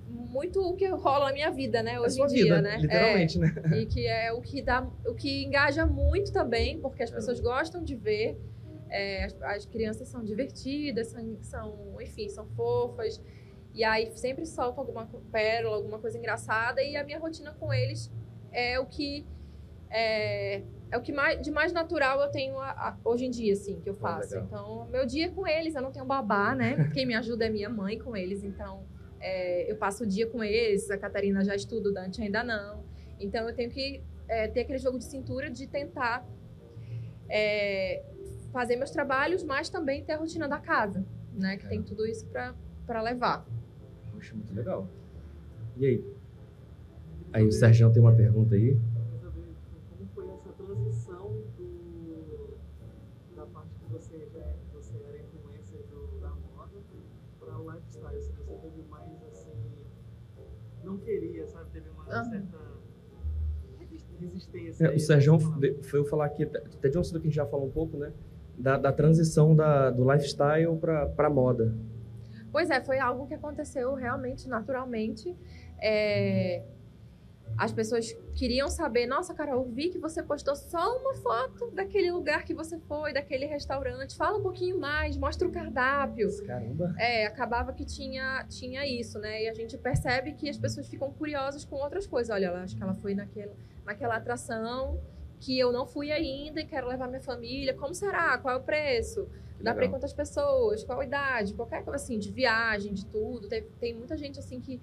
Muito o que rola na minha vida, né? a Hoje em dia, vida, né? literalmente, né? É, e que é o que dá, o que engaja muito também, porque as É. pessoas gostam de ver. É, as, as crianças são divertidas, são, são, enfim, são fofas. E aí sempre soltam alguma pérola, alguma coisa engraçada. E a minha rotina com eles é o que é, é o que mais, de mais natural eu tenho a- a- hoje em dia, assim, que eu faço. legal. então, meu dia é com eles, eu não tenho babá, né? Quem me ajuda é minha mãe com eles. Então, é, eu passo o dia com eles. A Catarina já estuda, o Dante ainda não. Então, eu tenho que é, ter aquele jogo de cintura de tentar é, fazer meus trabalhos, mas também ter a rotina da casa, né? Que É. tem tudo isso para levar. Poxa, muito legal. E aí? Aí o Sérgio tem uma pergunta aí. Você era influencer do, da moda para o lifestyle? Se você teve mais assim. Não queria, sabe? Teve uma Aham. certa resistência. É, aí, o Sérgio palavra. foi eu falar aqui, até de um assunto que a gente já falou um pouco, né? Da, da transição da, do lifestyle pra, pra moda. Pois é, foi algo que aconteceu realmente naturalmente. É, As pessoas queriam saber, nossa, Carol, eu vi que você postou só uma foto daquele lugar que você foi, daquele restaurante. Fala um pouquinho mais, mostra o cardápio. Caramba. É, acabava que tinha, tinha isso, né? E a gente percebe que as pessoas ficam curiosas com outras coisas. Olha, acho que ela foi naquela, naquela atração que eu não fui ainda e quero levar minha família. Como será? Qual é o preço? Dá pra ir Legal. quantas pessoas? Qual a idade? Qualquer coisa assim, de viagem, de tudo. Tem, tem muita gente assim que.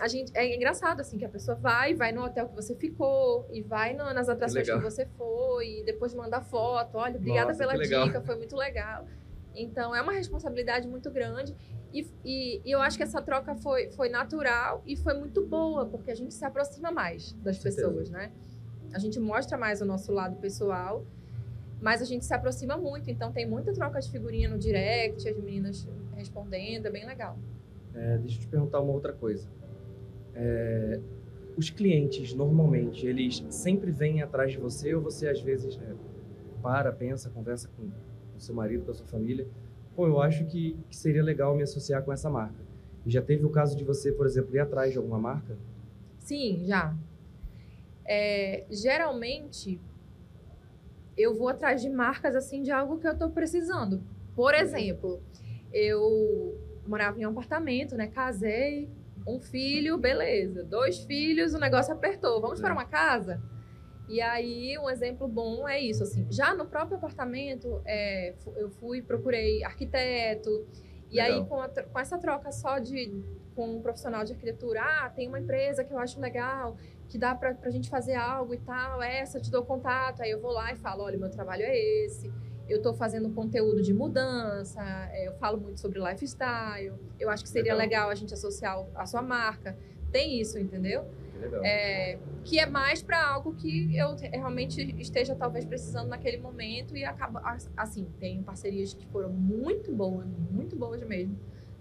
A gente, é engraçado, assim, que a pessoa vai, vai no hotel que você ficou, e vai no- nas atrações que legal. você foi, e depois manda foto. Olha, obrigada Nossa, pela que dica, foi muito legal. Então, é uma responsabilidade muito grande. E, e- e eu acho que essa troca foi, foi natural e foi muito boa, porque a gente se aproxima mais das pessoas, né? A gente mostra mais o nosso lado pessoal, mas a gente se aproxima muito. Então, tem muita troca de figurinha no direct, as meninas respondendo, é bem legal. É, deixa eu te perguntar uma outra coisa. É, os clientes, normalmente, eles sempre vêm atrás de você ou você, às vezes, é, para, pensa, conversa com o seu marido, com a sua família. Pô, eu acho que, que seria legal me associar com essa marca. E já teve o caso de você, por exemplo, ir atrás de alguma marca? Sim, já. É, geralmente, eu vou atrás de marcas assim de algo que eu tô precisando. Por exemplo, eu morava em um apartamento, né? Casei, um filho, beleza. Dois filhos, o negócio apertou. Vamos para É. uma casa? E aí, um exemplo bom é isso, assim. Já no próprio apartamento, é, eu fui, procurei arquiteto. E Legal. aí, com, a com essa troca só de com um profissional de arquitetura, ah, tem uma empresa que eu acho legal, que dá pra, pra gente fazer algo e tal, essa, eu te dou contato. Aí eu vou lá e falo, olha, meu trabalho é esse. Eu tô fazendo conteúdo de mudança, é, eu falo muito sobre lifestyle. Eu acho que seria Legal. legal, a gente associar a sua marca. Tem isso, entendeu? Que legal. É, que é mais para algo que eu te- realmente esteja talvez precisando naquele momento e acaba as- assim tem parcerias que foram muito boas muito boas mesmo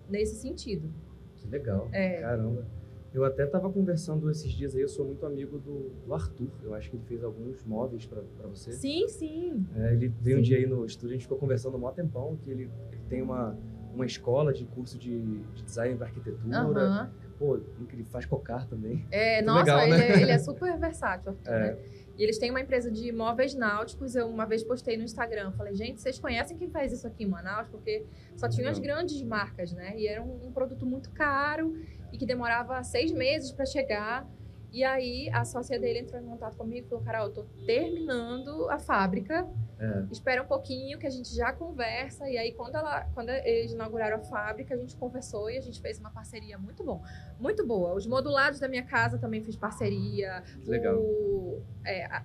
nesse sentido Que legal. É. Caramba. Eu até tava conversando esses dias aí, eu sou muito amigo do, do Arthur. Eu acho que ele fez alguns móveis pra você. sim sim É, ele veio um Sim. dia aí no estúdio, a gente ficou conversando um mó tempão, que ele, ele tem uma, uma escola de curso de, de design da arquitetura. Aham. Pô, incrível, faz cocar também. é Muito nossa legal, ele, né? é, ele é super versátil Arthur, É. né? e eles têm uma empresa de móveis náuticos eu uma vez postei no Instagram falei gente vocês conhecem quem faz isso aqui em Manaus porque só tinham as grandes marcas né e era um, um produto muito caro e que demorava seis meses para chegar. E aí a sócia dele entrou em contato comigo e falou: Carol, eu tô terminando a fábrica. É. Espera um pouquinho que a gente já conversa. E aí, quando, ela, quando eles inauguraram a fábrica, a gente conversou e a gente fez uma parceria muito bom. Muito boa. Os modulados da minha casa também fiz parceria. Que legal. O, é, a,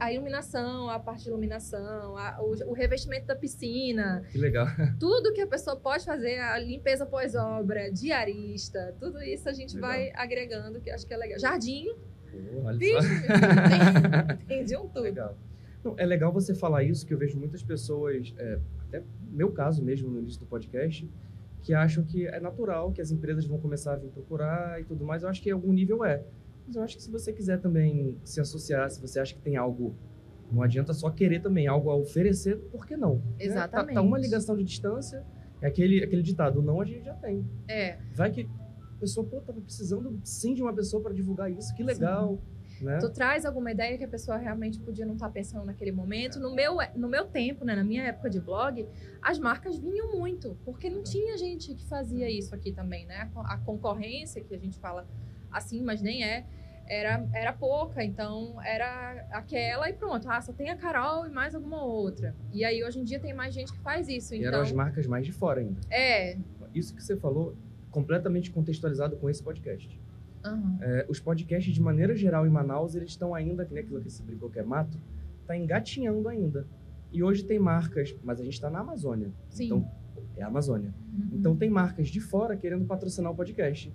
a- iluminação, a parte de iluminação, a- o, o revestimento da piscina Que legal. tudo que a pessoa pode fazer, a limpeza pós-obra, diarista, tudo isso a gente Legal. vai agregando, que acho que é legal. Jardim, Pô, olha tem, tem de um tudo. Legal. Não, é legal você falar isso, que eu vejo muitas pessoas, é, até meu caso mesmo no início do podcast, que acham que é natural, que as empresas vão começar a vir procurar e tudo mais. Eu acho que em algum nível é. Mas eu acho que se você quiser também se associar, se você acha que tem algo, não adianta só querer também algo a oferecer, por que não? Né? Tá- Exatamente. Tá, uma ligação de distância, é aquele, aquele ditado, não a gente já tem. É, Vai que a pessoa, pô, tava precisando sim de uma pessoa para divulgar isso, que legal, né? tu traz alguma ideia que a pessoa realmente podia não estar pensando naquele momento. No meu, no meu tempo, né, na minha época de blog, as marcas vinham muito, porque não tinha gente que fazia isso aqui também, né? A concorrência, que a gente fala assim, mas nem é, era, era pouca, então era aquela e pronto. Ah, só tem a Carol e mais alguma outra. E aí hoje em dia tem mais gente que faz isso, E então. eram as marcas mais de fora ainda. É. Isso que você falou, completamente contextualizado com esse podcast. aham. É, os podcasts, de maneira geral, em Manaus, eles estão ainda, que nem aquilo que você brincou que é mato, tá engatinhando ainda. E hoje tem marcas, mas a gente está na Amazônia. Sim. Então, é a Amazônia. Uhum. Então tem marcas de fora querendo patrocinar o podcast.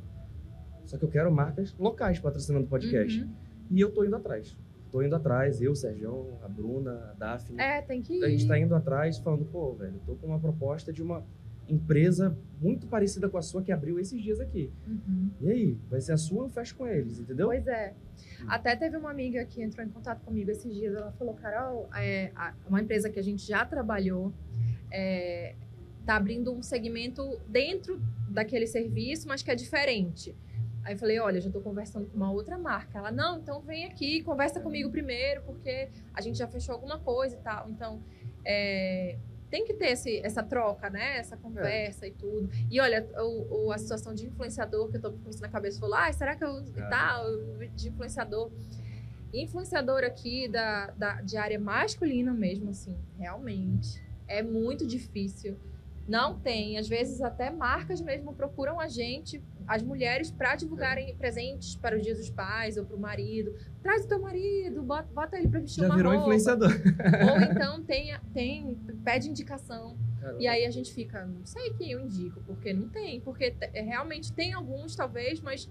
Só que eu quero marcas locais patrocinando o podcast. Uhum. E eu tô indo atrás. Tô indo atrás, eu, o Sérgio, a Bruna, a Daphne. É, tem que ir. A gente tá indo atrás falando, pô, velho, tô com uma proposta de uma empresa muito parecida com a sua que abriu esses dias aqui. Uhum. E aí, vai ser a sua, eu fecho com eles, entendeu? Pois é. Até teve uma amiga que entrou em contato comigo esses dias. Ela falou, Carol, é, uma empresa que a gente já trabalhou é, tá abrindo um segmento dentro daquele serviço, mas que é diferente. Aí eu falei, olha, já estou conversando com uma outra marca. Ela, não, então vem aqui, conversa comigo primeiro, porque a gente já fechou alguma coisa e tal. Então, é, tem que ter esse, essa troca, né? Essa conversa e tudo. E olha, o, o- a situação de influenciador, que eu tô com isso na cabeça, falou, ah, será que eu Ah. tal, de influenciador. Influenciador aqui da, da, de área masculina mesmo, assim, realmente. É muito difícil. Não tem. Às vezes até marcas mesmo procuram a gente, as mulheres, para divulgarem presentes para os dias dos pais ou para o marido. Traz o teu marido, bota, bota ele para vestir Já uma virou roupa. influenciador. Ou então tem, tem, pede indicação. Caramba. E aí a gente fica, não sei quem eu indico, porque não tem. Porque é, realmente tem alguns, talvez, mas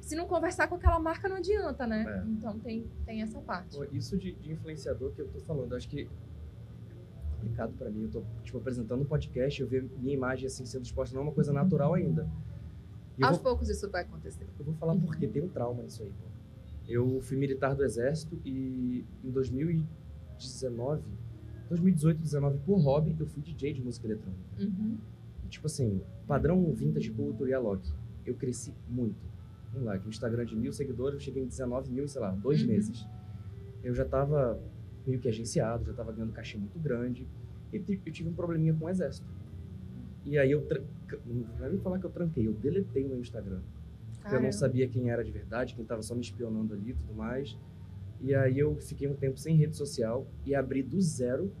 se não conversar com aquela marca não adianta, né? É. Então tem, tem essa parte. Pô, Isso de, de influenciador que eu tô falando, acho que complicado pra mim. Eu tô, tipo, apresentando um podcast, eu ver minha imagem assim sendo exposta não é uma coisa natural ainda. E eu Aos vou, poucos isso vai acontecer. eu vou falar porque tem um trauma nisso aí, pô. Eu fui militar do exército e em 2019, 2018, 2019, por hobby, eu fui DJ de música eletrônica. Uhum. Tipo assim, padrão vintage culture e a Loki. Eu cresci muito. Vamos lá, que o Instagram de mil seguidores, eu cheguei em 19 mil, sei lá, dois Uhum. meses. Eu já tava meio que agenciado, já estava ganhando cachê muito grande. E ti- eu tive um probleminha com o exército. E aí eu. Tra... Não vou nem falar que eu tranquei, eu deletei o meu Instagram. Porque eu não sabia quem era de verdade, quem estava só me espionando ali e tudo mais. E aí eu fiquei um tempo sem rede social e abri do zero,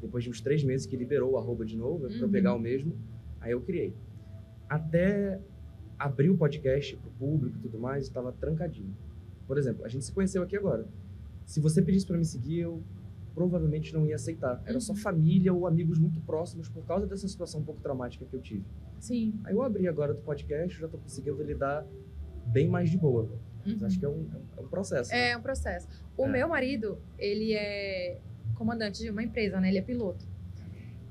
depois de uns três meses que liberou o arroba de novo, para eu Uhum. pegar o mesmo. Aí eu criei. Até abrir o podcast pro público e tudo mais, estava trancadinho. Por exemplo, a gente se conheceu aqui agora. Se você pedisse para me seguir, eu provavelmente não ia aceitar. Era só Uhum. família ou amigos muito próximos por causa dessa situação um pouco traumática que eu tive. Sim. Aí eu abri agora do podcast, já tô conseguindo lidar bem mais de boa. Mas Uhum. acho que é um, é um processo. né? É um processo. O É. meu marido, ele é comandante de uma empresa, né? Ele é piloto.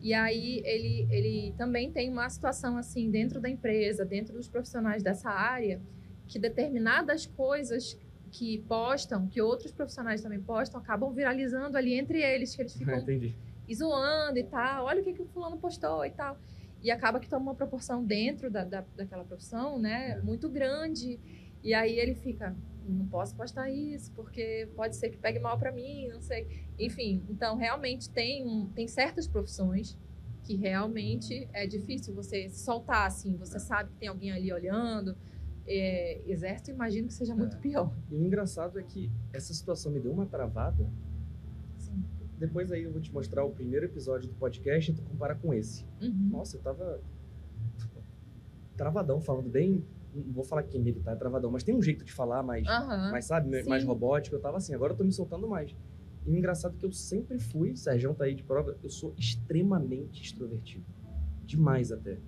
E aí ele, ele também tem uma situação assim dentro da empresa, dentro dos profissionais dessa área, que determinadas coisas que postam, que outros profissionais também postam, acabam viralizando ali entre eles, que eles ficam Entendi. e zoando e tal. Olha o que, que o fulano postou e tal. E acaba que toma uma proporção dentro da, da, daquela profissão, né? Muito grande. E aí ele fica, não posso postar isso, porque pode ser que pegue mal pra mim, não sei. Enfim, então realmente tem, um, tem certas profissões que realmente é difícil você se soltar assim. Você sabe que tem alguém ali olhando. É, exército, imagino que seja muito É. pior. E o engraçado é que essa situação me deu uma travada. Sim. Depois aí eu vou te mostrar o primeiro episódio do podcast e tu compara com esse. Uhum. Nossa, eu tava travadão, falando bem. Não vou falar que militar é travadão, mas tem um jeito de falar mais, Aham. mais sabe, Sim. mais robótico. Eu tava assim, agora eu tô me soltando mais. E o engraçado é que eu sempre fui, Sérgio tá aí de prova, eu sou extremamente extrovertido. Demais até.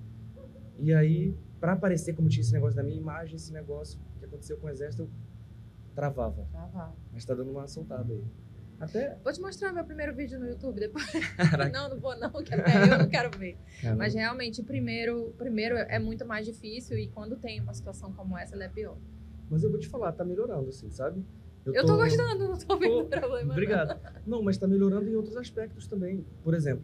E aí, pra aparecer como tinha esse negócio da minha imagem, esse negócio que aconteceu com o exército, eu travava. Travado. Mas tá dando uma soltada aí. Até. Vou te mostrar meu primeiro vídeo no YouTube depois. Caraca, Não, não vou não, que até eu não quero ver. Mas realmente, primeiro, primeiro é muito mais difícil e quando tem uma situação como essa, ela é pior. Mas eu vou te falar, tá melhorando, assim, sabe? Eu tô gostando, não tô vendo problema. não. Obrigado. Não, mas tá melhorando em outros aspectos também. Por exemplo,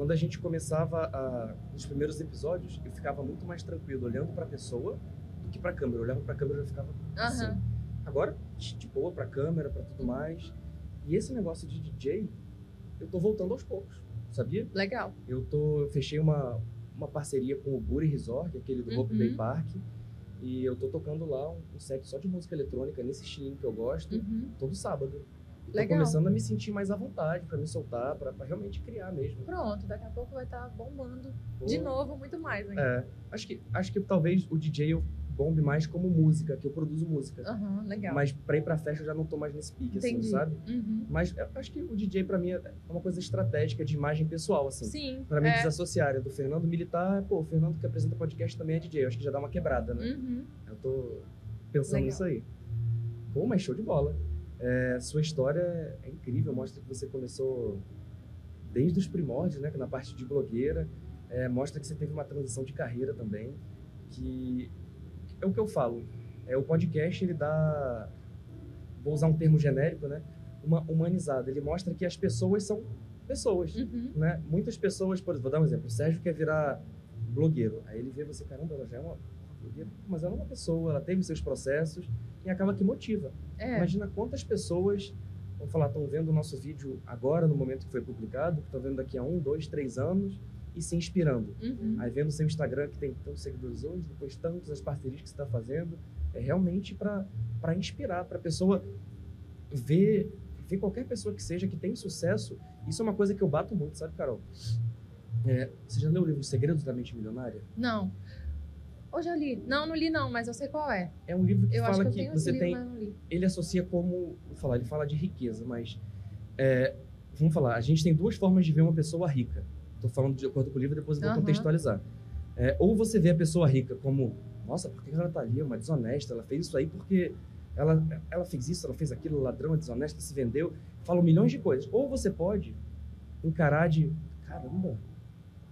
quando a gente começava a, nos primeiros episódios, eu ficava muito mais tranquilo olhando pra pessoa do que pra câmera. Eu olhava pra câmera e ficava assim. Agora, de boa pra câmera, pra tudo mais. E esse negócio de DJ, eu tô voltando aos poucos, sabia? Legal. Eu tô, eu fechei uma, uma parceria com o Buri Resort, aquele do Hope Uhum. Bay Park, e eu tô tocando lá um, set só de música eletrônica nesse estilinho que eu gosto, Uhum. todo sábado. E tô Legal. começando a me sentir mais à vontade pra me soltar, pra pra realmente criar mesmo. Pronto, daqui a pouco vai estar bombando Pô, de novo muito mais ainda. É, acho que acho que talvez o DJ eu bombe mais como música, que eu produzo música. Aham, legal. Mas pra ir pra festa eu já não tô mais nesse pique, assim, Entendi. sabe? Uhum. Mas acho que o DJ pra mim é uma coisa estratégica de imagem pessoal, assim. Sim. Pra me é. desassociar é do Fernando Militar, pô, o Fernando que apresenta podcast também é DJ. Eu acho que já dá uma quebrada, né? Uhum. Eu tô pensando Legal. nisso aí. Pô, mas show de bola. É, sua história é incrível, mostra que você começou desde os primórdios, né? Na parte de blogueira. É, mostra que você teve uma transição de carreira também. Que é o que eu falo. É, o podcast, ele dá. Vou usar um termo genérico, né? Uma humanizada. Ele mostra que as pessoas são pessoas Uhum. né? Muitas pessoas, por exemplo, vou dar um exemplo. O Sérgio quer virar blogueiro. Aí ele vê você, caramba, ela já é uma blogueira, mas ela é uma pessoa, ela teve seus processos e acaba que motiva. É. Imagina quantas pessoas, vamos falar, estão vendo o nosso vídeo agora, no momento que foi publicado, estão vendo daqui a um, dois, três anos e se inspirando. Uhum. Aí vendo o seu Instagram, que tem tantos seguidores hoje, depois tantos, as parcerias que você está fazendo, é realmente para inspirar, para a pessoa ver, ver qualquer pessoa que seja que tem sucesso. Isso é uma coisa que eu bato muito, sabe, Carol? É, você já leu o livro Os Segredos da Mente Milionária? Não. Ou já li? Não, não li não, mas eu sei qual é. É um livro que Eu fala que eu que, você livro, tem. Ele associa como. Vou falar, ele fala de riqueza, mas. é, vamos falar, a gente tem duas formas de ver uma pessoa rica. Estou falando de acordo com o livro, depois eu vou Aham. contextualizar. É, ou você vê a pessoa rica como, nossa, por que ela tá ali? É uma desonesta, ela fez isso aí porque ela, ela fez isso, ela fez aquilo, ladrão, é desonesta, se vendeu. Falam milhões de coisas. Ou você pode encarar de, caramba,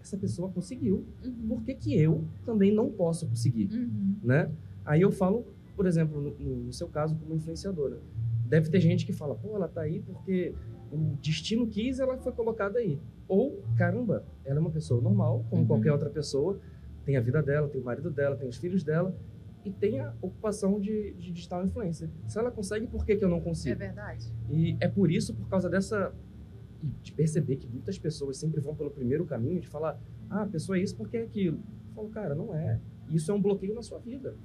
essa pessoa conseguiu. Uhum. Por que, que eu também não posso conseguir? Uhum. né? Aí eu falo, por exemplo, no, no- seu caso como influenciadora, deve ter gente que fala, pô, ela tá aí porque o destino quis, ela foi colocada aí. Ou, caramba, ela é uma pessoa normal, como Uhum. qualquer outra pessoa, tem a vida dela, tem o marido dela, tem os filhos dela, e tem a ocupação de, de digital influencer. Se ela consegue, por que, que eu não É consigo? verdade. E é por isso, por causa dessa. E De perceber que muitas pessoas sempre vão pelo primeiro caminho de falar, ah, a pessoa é isso porque é aquilo. Eu falo, cara, não é. Isso é um bloqueio na sua vida.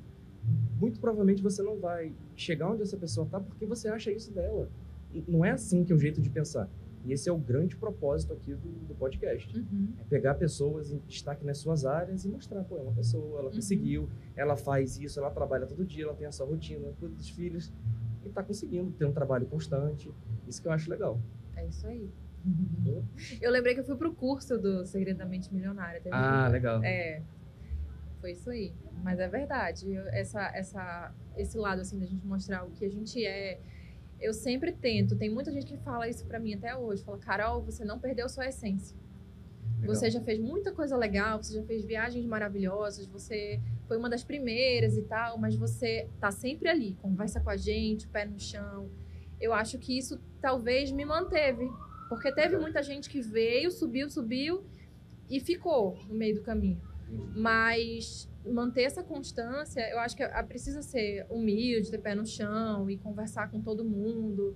Muito provavelmente você não vai chegar onde essa pessoa tá porque você acha isso dela. E Não é assim que é o jeito de pensar. E esse é o grande propósito aqui do, do podcast. Uhum. É pegar pessoas em destaque nas suas áreas e mostrar, pô, é uma pessoa, ela Uhum. conseguiu, ela faz isso, ela trabalha todo dia, ela tem a sua rotina, cuida dos filhos e tá conseguindo ter um trabalho constante. Isso que eu acho legal. É isso aí. Eu lembrei que eu fui pro curso do Segredo da Mente Milionária. Ah, um- legal. É, foi isso aí. Mas é verdade. Essa, essa, esse lado, assim, da gente mostrar o que a gente é. Eu sempre tento. Tem muita gente que fala isso pra mim até hoje. Fala, Carol, você não perdeu sua essência. legal. Você já fez muita coisa legal, você já fez viagens maravilhosas, você foi uma das primeiras e tal, mas você tá sempre ali, conversa com a gente, pé no chão. Eu acho que isso talvez me manteve. Porque teve muita gente que veio, subiu, subiu e ficou no meio do caminho. Mas manter essa constância, eu acho que precisa ser humilde, ter pé no chão e conversar com todo mundo.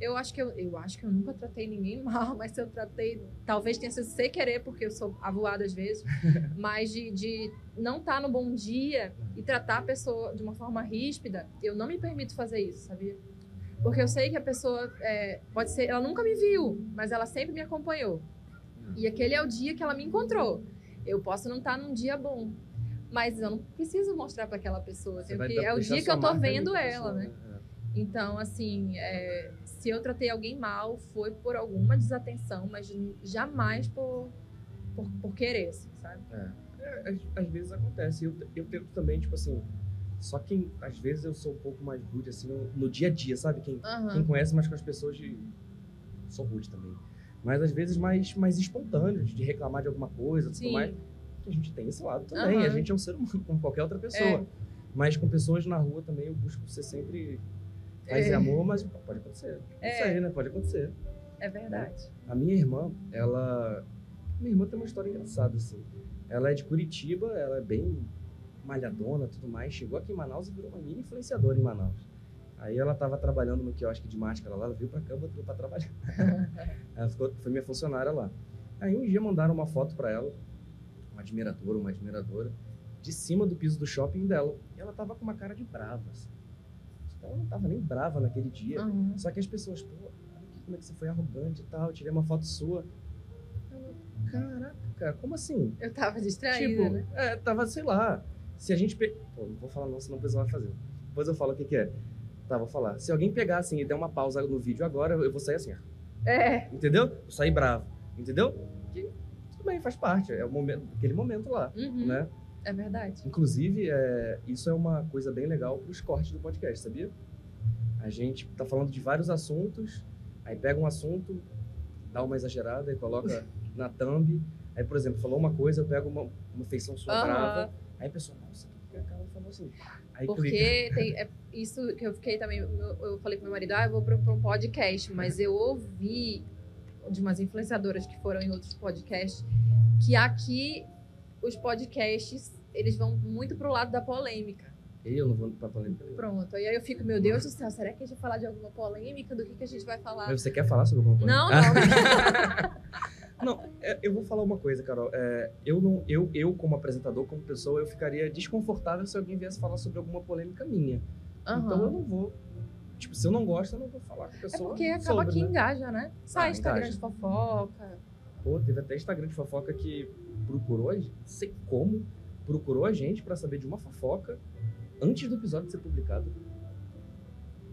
Eu acho que eu, eu acho que eu nunca tratei ninguém mal, mas se eu tratei, talvez tenha sido sem querer, porque eu sou avoada às vezes, mas de, de não estar no bom dia e tratar a pessoa de uma forma ríspida, eu não me permito fazer isso, sabia? Porque eu sei que a pessoa é, pode ser, ela nunca me viu, mas ela sempre me acompanhou. E aquele é o dia que ela me encontrou. Eu posso não estar num dia bom, mas eu não preciso mostrar para aquela pessoa. Que- é o dia que eu tô vendo ela, pessoa, né? É. Então, assim, é, se eu tratei alguém mal, foi por alguma desatenção, mas jamais por, por, por querer, assim, sabe? É, às, às vezes acontece. Eu, eu tento também, tipo assim. Só quem. Às vezes eu sou um pouco mais rude, assim, no, no dia a dia, sabe? Quem, quem Aham. conhece mais com as pessoas de. Sou rude também. Mas às vezes mais, mais espontâneos, de reclamar de alguma coisa, tudo mais. Que a gente tem esse lado também. A Aham. gente é um ser humano, como qualquer outra pessoa. É. Mas com pessoas na rua também eu busco ser sempre. Fazer É. amor, mas pode acontecer. É. Isso aí, né? Pode acontecer. É verdade. A minha irmã, ela. Minha irmã tem uma história engraçada, assim. Ela é de Curitiba, ela é bem malhadona tudo mais. Chegou aqui em Manaus e virou uma mini influenciadora em Manaus. Aí ela tava trabalhando no quiosque de máscara lá, ela veio pra cá, botou pra trabalhar. ela ficou, foi minha funcionária lá. Aí um dia mandaram uma foto pra ela, uma admiradora, uma admiradora, de cima do piso do shopping dela. E ela tava com uma cara de brava, assim. Que ela não tava nem brava naquele dia. Aham. Só que as pessoas, pô, como é que você foi arrogante e tal, tirei uma foto sua. Ela, Caraca, cara, como assim? Eu tava distraída, tipo, né? é, tava, sei lá. Se a gente. Pe... Pô, não vou falar não, senão o pessoal vai fazer. Depois eu falo o que, que é. Tá, vou falar. Se alguém pegar assim e der uma pausa no vídeo agora, eu vou sair assim, ó. É, Entendeu? Vou sair bravo. Entendeu? Que tudo bem, faz parte. É o momento, aquele momento lá, uhum, né? é verdade. Inclusive, é, isso é uma coisa bem legal para os cortes do podcast, sabia? A gente tá falando de vários assuntos, aí pega um assunto, dá uma exagerada e coloca na thumb. Aí, por exemplo, falou uma coisa, eu pego uma, uma feição sua Aham. brava. Aí a pessoa, nossa, por que a Carol falou assim? Aí. Porque tem, é isso que eu fiquei também. Eu, falei pro meu marido, ah, eu vou pra um podcast, mas eu ouvi de umas influenciadoras que foram em outros podcasts que aqui os podcasts eles vão muito pro lado da polêmica. Eu não vou pra polêmica. Pronto. E aí eu fico, meu Deus do céu, será que a gente vai falar de alguma polêmica? Do que, que a gente vai falar? Mas você quer falar sobre alguma polêmica? Não, não. Não, é, eu vou falar uma coisa, Carol. É, eu, não, eu, eu, como apresentador, como pessoa, eu ficaria desconfortável se alguém viesse falar sobre alguma polêmica minha. Então eu não vou. Tipo, se eu não gosto, eu não vou falar com a É pessoa. porque acaba sobre, que né? engaja, né? Sai Ah, Instagram engaja. de fofoca. Pô, teve até Instagram de fofoca que procurou, a gente, não sei como, procurou a gente pra saber de uma fofoca antes do episódio ser publicado.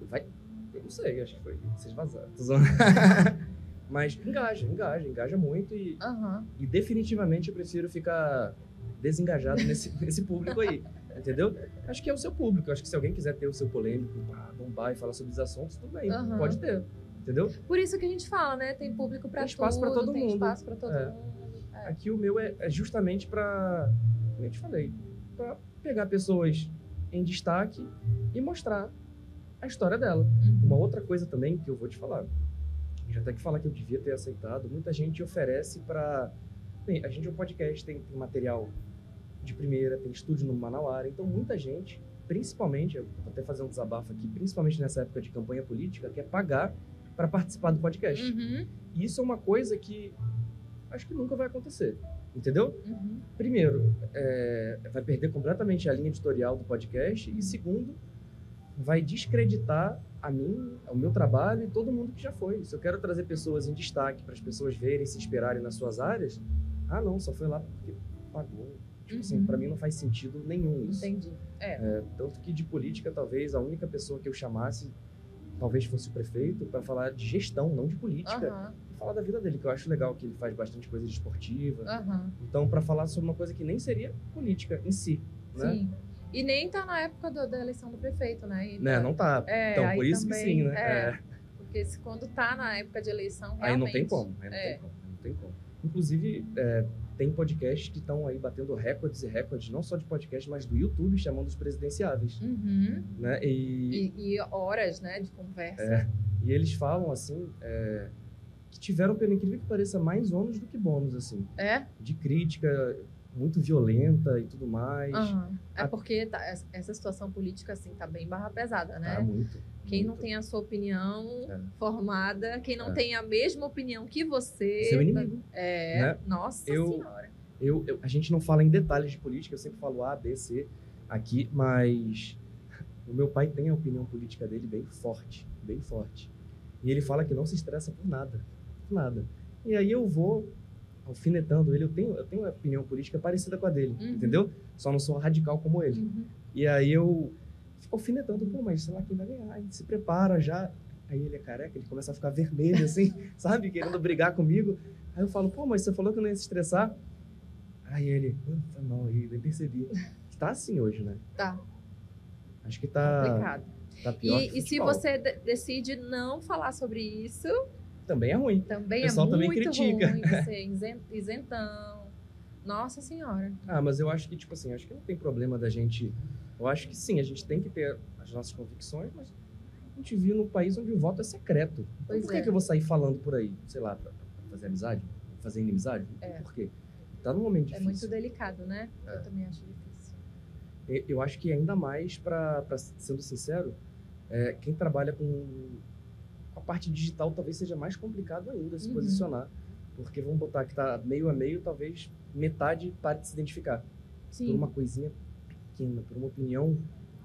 Vai. Eu não sei, acho que foi. Vocês vazaram. Mas engaja, engaja, engaja muito e, Aham. e definitivamente eu prefiro ficar desengajado nesse, nesse público aí. Entendeu? Acho que é o seu público. Acho que se alguém quiser ter o seu polêmico, pá, bombar e falar sobre os assuntos, tudo bem. Aham. Pode ter. Entendeu? Por isso que a gente fala, né? Tem público pra Tem espaço pra tudo, todo tem mundo. espaço pra todo É. mundo. É. Aqui o meu é, é justamente pra. Como eu te falei. Pra pegar pessoas em destaque e mostrar a história dela. Uhum. Uma outra coisa também que eu vou te falar. Já até que falar que eu devia ter aceitado. Muita gente oferece pra. Bem, a gente é um podcast, tem, tem material de primeira, tem estúdio no Manauara. Então muita gente principalmente, eu vou até fazer um desabafo aqui, principalmente nessa época de campanha política, que é pagar para participar do podcast. Uhum, E isso é uma coisa que acho que nunca vai acontecer. Entendeu? uhum. Primeiro, é, vai perder completamente a linha editorial do podcast. E segundo, vai descreditar a mim, o meu trabalho e todo mundo que já foi. Se eu quero trazer pessoas em destaque para as pessoas verem, se inspirarem nas suas áreas, ah, não, só foi lá porque pagou. Tipo assim, Uhum. para mim não faz sentido nenhum isso. Entendi. É. É, tanto que de política, talvez a única pessoa que eu chamasse, talvez fosse o prefeito, para falar de gestão, não de política, e falar da vida dele, que eu acho legal que ele faz bastante coisa esportiva. aham. Então, para falar sobre uma coisa que nem seria política em si, né? Sim. E nem tá na época do- da eleição do prefeito, né? E Né, tá- Não tá. É, então, por isso também, que sim, né? é. É. Porque se, quando tá na época de eleição, realmente... Aí não tem como. Aí não, É. tem como não tem como. Inclusive, é, tem podcasts que estão aí batendo recordes e recordes, não só de podcast, mas do YouTube, chamando os presidenciáveis. Uhum. Né? E, E, e horas, né, de conversa. É. e eles falam, assim, é, que tiveram, pelo incrível que pareça, mais ônus do que bônus, assim. É? De crítica muito violenta e tudo mais. Aham. É A- porque tá- essa- situação política, assim, tá bem barra pesada, né? Tá muito. Quem não muito. tem a sua opinião É. formada, quem não É. tem a mesma opinião que você. Seu inimigo. É. Né? Nossa Eu- senhora. Eu, eu- a gente não fala em detalhes de política, eu sempre falo A, B, C aqui, mas o meu pai tem a opinião política dele bem forte, bem forte. E ele fala que não se estressa por nada, por nada. E aí eu vou alfinetando ele, eu tenho, eu tenho uma opinião política parecida com a dele, Uhum. entendeu? Só não sou radical como ele. Uhum. E aí eu fico alfinetando, pô, mas sei lá quem vai ganhar, gente se prepara já. Aí ele é careca, ele começa a ficar vermelho, assim, sabe? Querendo brigar comigo. Aí eu falo, pô, mas você falou que eu não ia se estressar? Aí ele, "Ah, foi mal aí, nem percebi. Tá assim hoje, né? Tá Acho que tá, complicado. tá pior E, e se você de- decide não falar sobre isso, Também é ruim. também O é pessoal também muito critica. ruim você isen- isentão. Nossa senhora. Ah, mas eu acho que, tipo assim, acho que não tem problema da gente... Eu acho que sim, a gente tem que ter as nossas convicções, mas a gente vive num país onde o voto é secreto. Então por que, é. que eu vou sair falando por aí? Sei lá, pra, fazer amizade? Fazer inimizade? É. Por quê? Tá num momento É difícil. muito delicado, né? É. Eu também acho difícil. Eu acho que ainda mais, para sendo sincero, é, quem trabalha com parte digital talvez seja mais complicado ainda se Uhum. posicionar. Porque vamos botar que tá meio a meio, talvez metade pare de se identificar. Sim. Por uma coisinha pequena, por uma opinião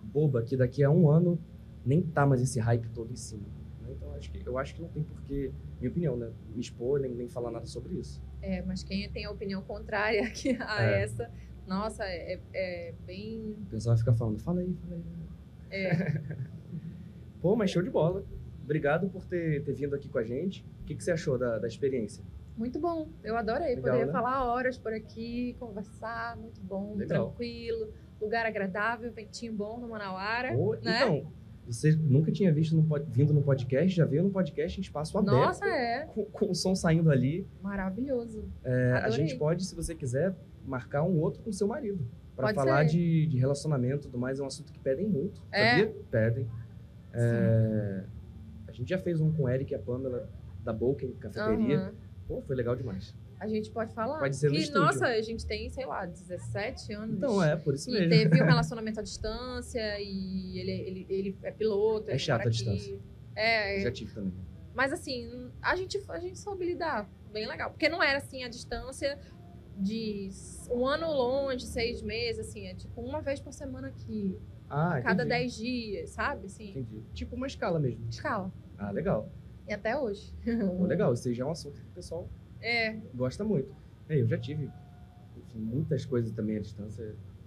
boba, que daqui a um ano nem tá mais esse hype todo em cima. né? Então acho que, eu acho que não tem porquê, minha opinião, né? Me expor nem, nem falar nada sobre isso. É, mas quem tem a opinião contrária que a É. essa, nossa, é, é bem. O pessoal fica falando, fala aí, fala aí. é, Pô, mas show de bola. Obrigado por ter, ter vindo aqui com a gente. O que, que você achou da, da experiência? muito bom. Eu adorei. Legal, Poderia né? falar horas por aqui, conversar, muito bom, Legal. tranquilo, lugar agradável, ventinho bom no Manauara. Pô, né? Então, você nunca tinha visto no, vindo no podcast, já veio no podcast em espaço aberto. Nossa, é Com, com o som saindo ali. maravilhoso. É, a gente pode, se você quiser, marcar um outro com seu marido. Pode falar de, de relacionamento e tudo mais. É um assunto que pedem muito. É? Sabia? Pedem. É, a gente já fez um com o Eric e a Pamela da Bolken Cafeteria. Aham. Pô, foi legal demais. A gente pode falar. Pode ser no que, estúdio. nossa, a gente tem, sei lá, 17 anos. Então, é, por isso E mesmo. teve um relacionamento à distância e ele, ele, ele é piloto. É chato a distância. É, Já tive também. Mas assim, a gente, a gente soube lidar bem legal. Porque não era assim a distância de um ano longe, seis meses, assim, é tipo uma vez por semana aqui, Ah, cada entendi. dez dias, sabe? Assim, Entendi. Tipo uma escala mesmo. escala. Ah, legal. E até hoje. Pô, legal. Isso já é um assunto que o pessoal É, gosta muito. É, eu já tive enfim, muitas coisas também à distância.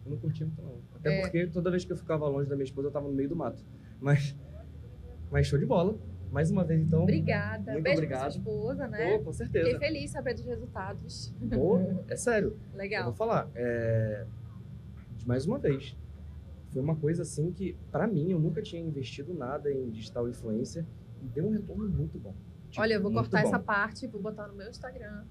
Eu não curti muito, não. Até É. porque toda vez que eu ficava longe da minha esposa, eu tava no meio do mato. Mas, mas show de bola. Mais uma vez, então. obrigada. Muito Beijo obrigado. pra sua esposa, né? Pô, com Fiquei certeza. feliz saber dos resultados. Pô, é sério. Eu Legal. vou falar. É... Mais uma vez. Foi uma coisa assim que, pra mim, eu nunca tinha investido nada em digital influencer deu um retorno muito bom. Tipo, Olha, eu vou cortar bom. essa parte e vou botar no meu Instagram.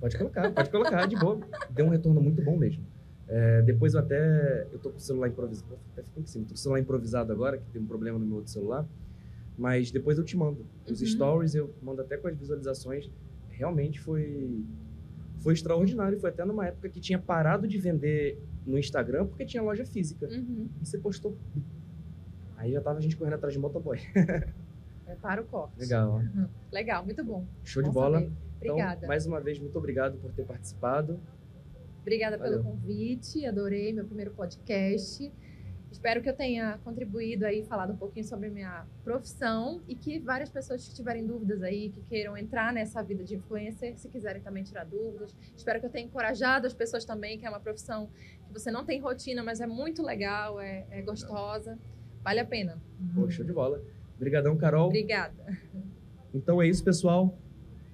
Pode colocar, pode colocar, de boa. Deu um retorno muito bom mesmo. É, depois eu até. Eu tô com o celular improvisado. Até ficou em cima. Tô com o celular improvisado agora, que tem um problema no meu outro celular. Mas depois eu te mando. Os Uhum. stories eu mando até com as visualizações. Realmente foi foi extraordinário. Foi até numa época que tinha parado de vender no Instagram porque tinha loja física. Uhum. E você postou. Aí já tava a gente correndo atrás de motoboy. Prepara o corte. Legal. ó. Legal, muito bom. Show de Bom bola. saber. Obrigada. Então, mais uma vez, muito obrigado por ter participado. Obrigada pelo Valeu. convite, adorei meu primeiro podcast. Espero que eu tenha contribuído aí, falado um pouquinho sobre minha profissão e que várias pessoas que tiverem dúvidas aí, que queiram entrar nessa vida de influencer, se quiserem também tirar dúvidas. Espero que eu tenha encorajado as pessoas também, que é uma profissão que você não tem rotina, mas é muito legal, é, é gostosa. Vale a pena. Show de bola. Obrigadão, Carol. Obrigada. Então é isso, pessoal.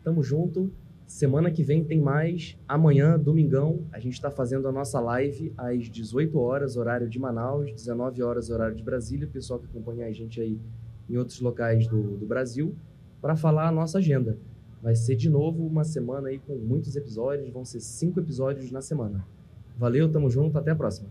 Tamo junto. Semana que vem tem mais. Amanhã, domingão, a gente está fazendo a nossa live às 18 horas, horário de Manaus, 19 horas, horário de Brasília. O pessoal que acompanha a gente aí em outros locais do, do Brasil, para falar a nossa agenda. Vai ser de novo uma semana aí com muitos episódios, vão ser cinco episódios na semana. Valeu, tamo junto, até a próxima.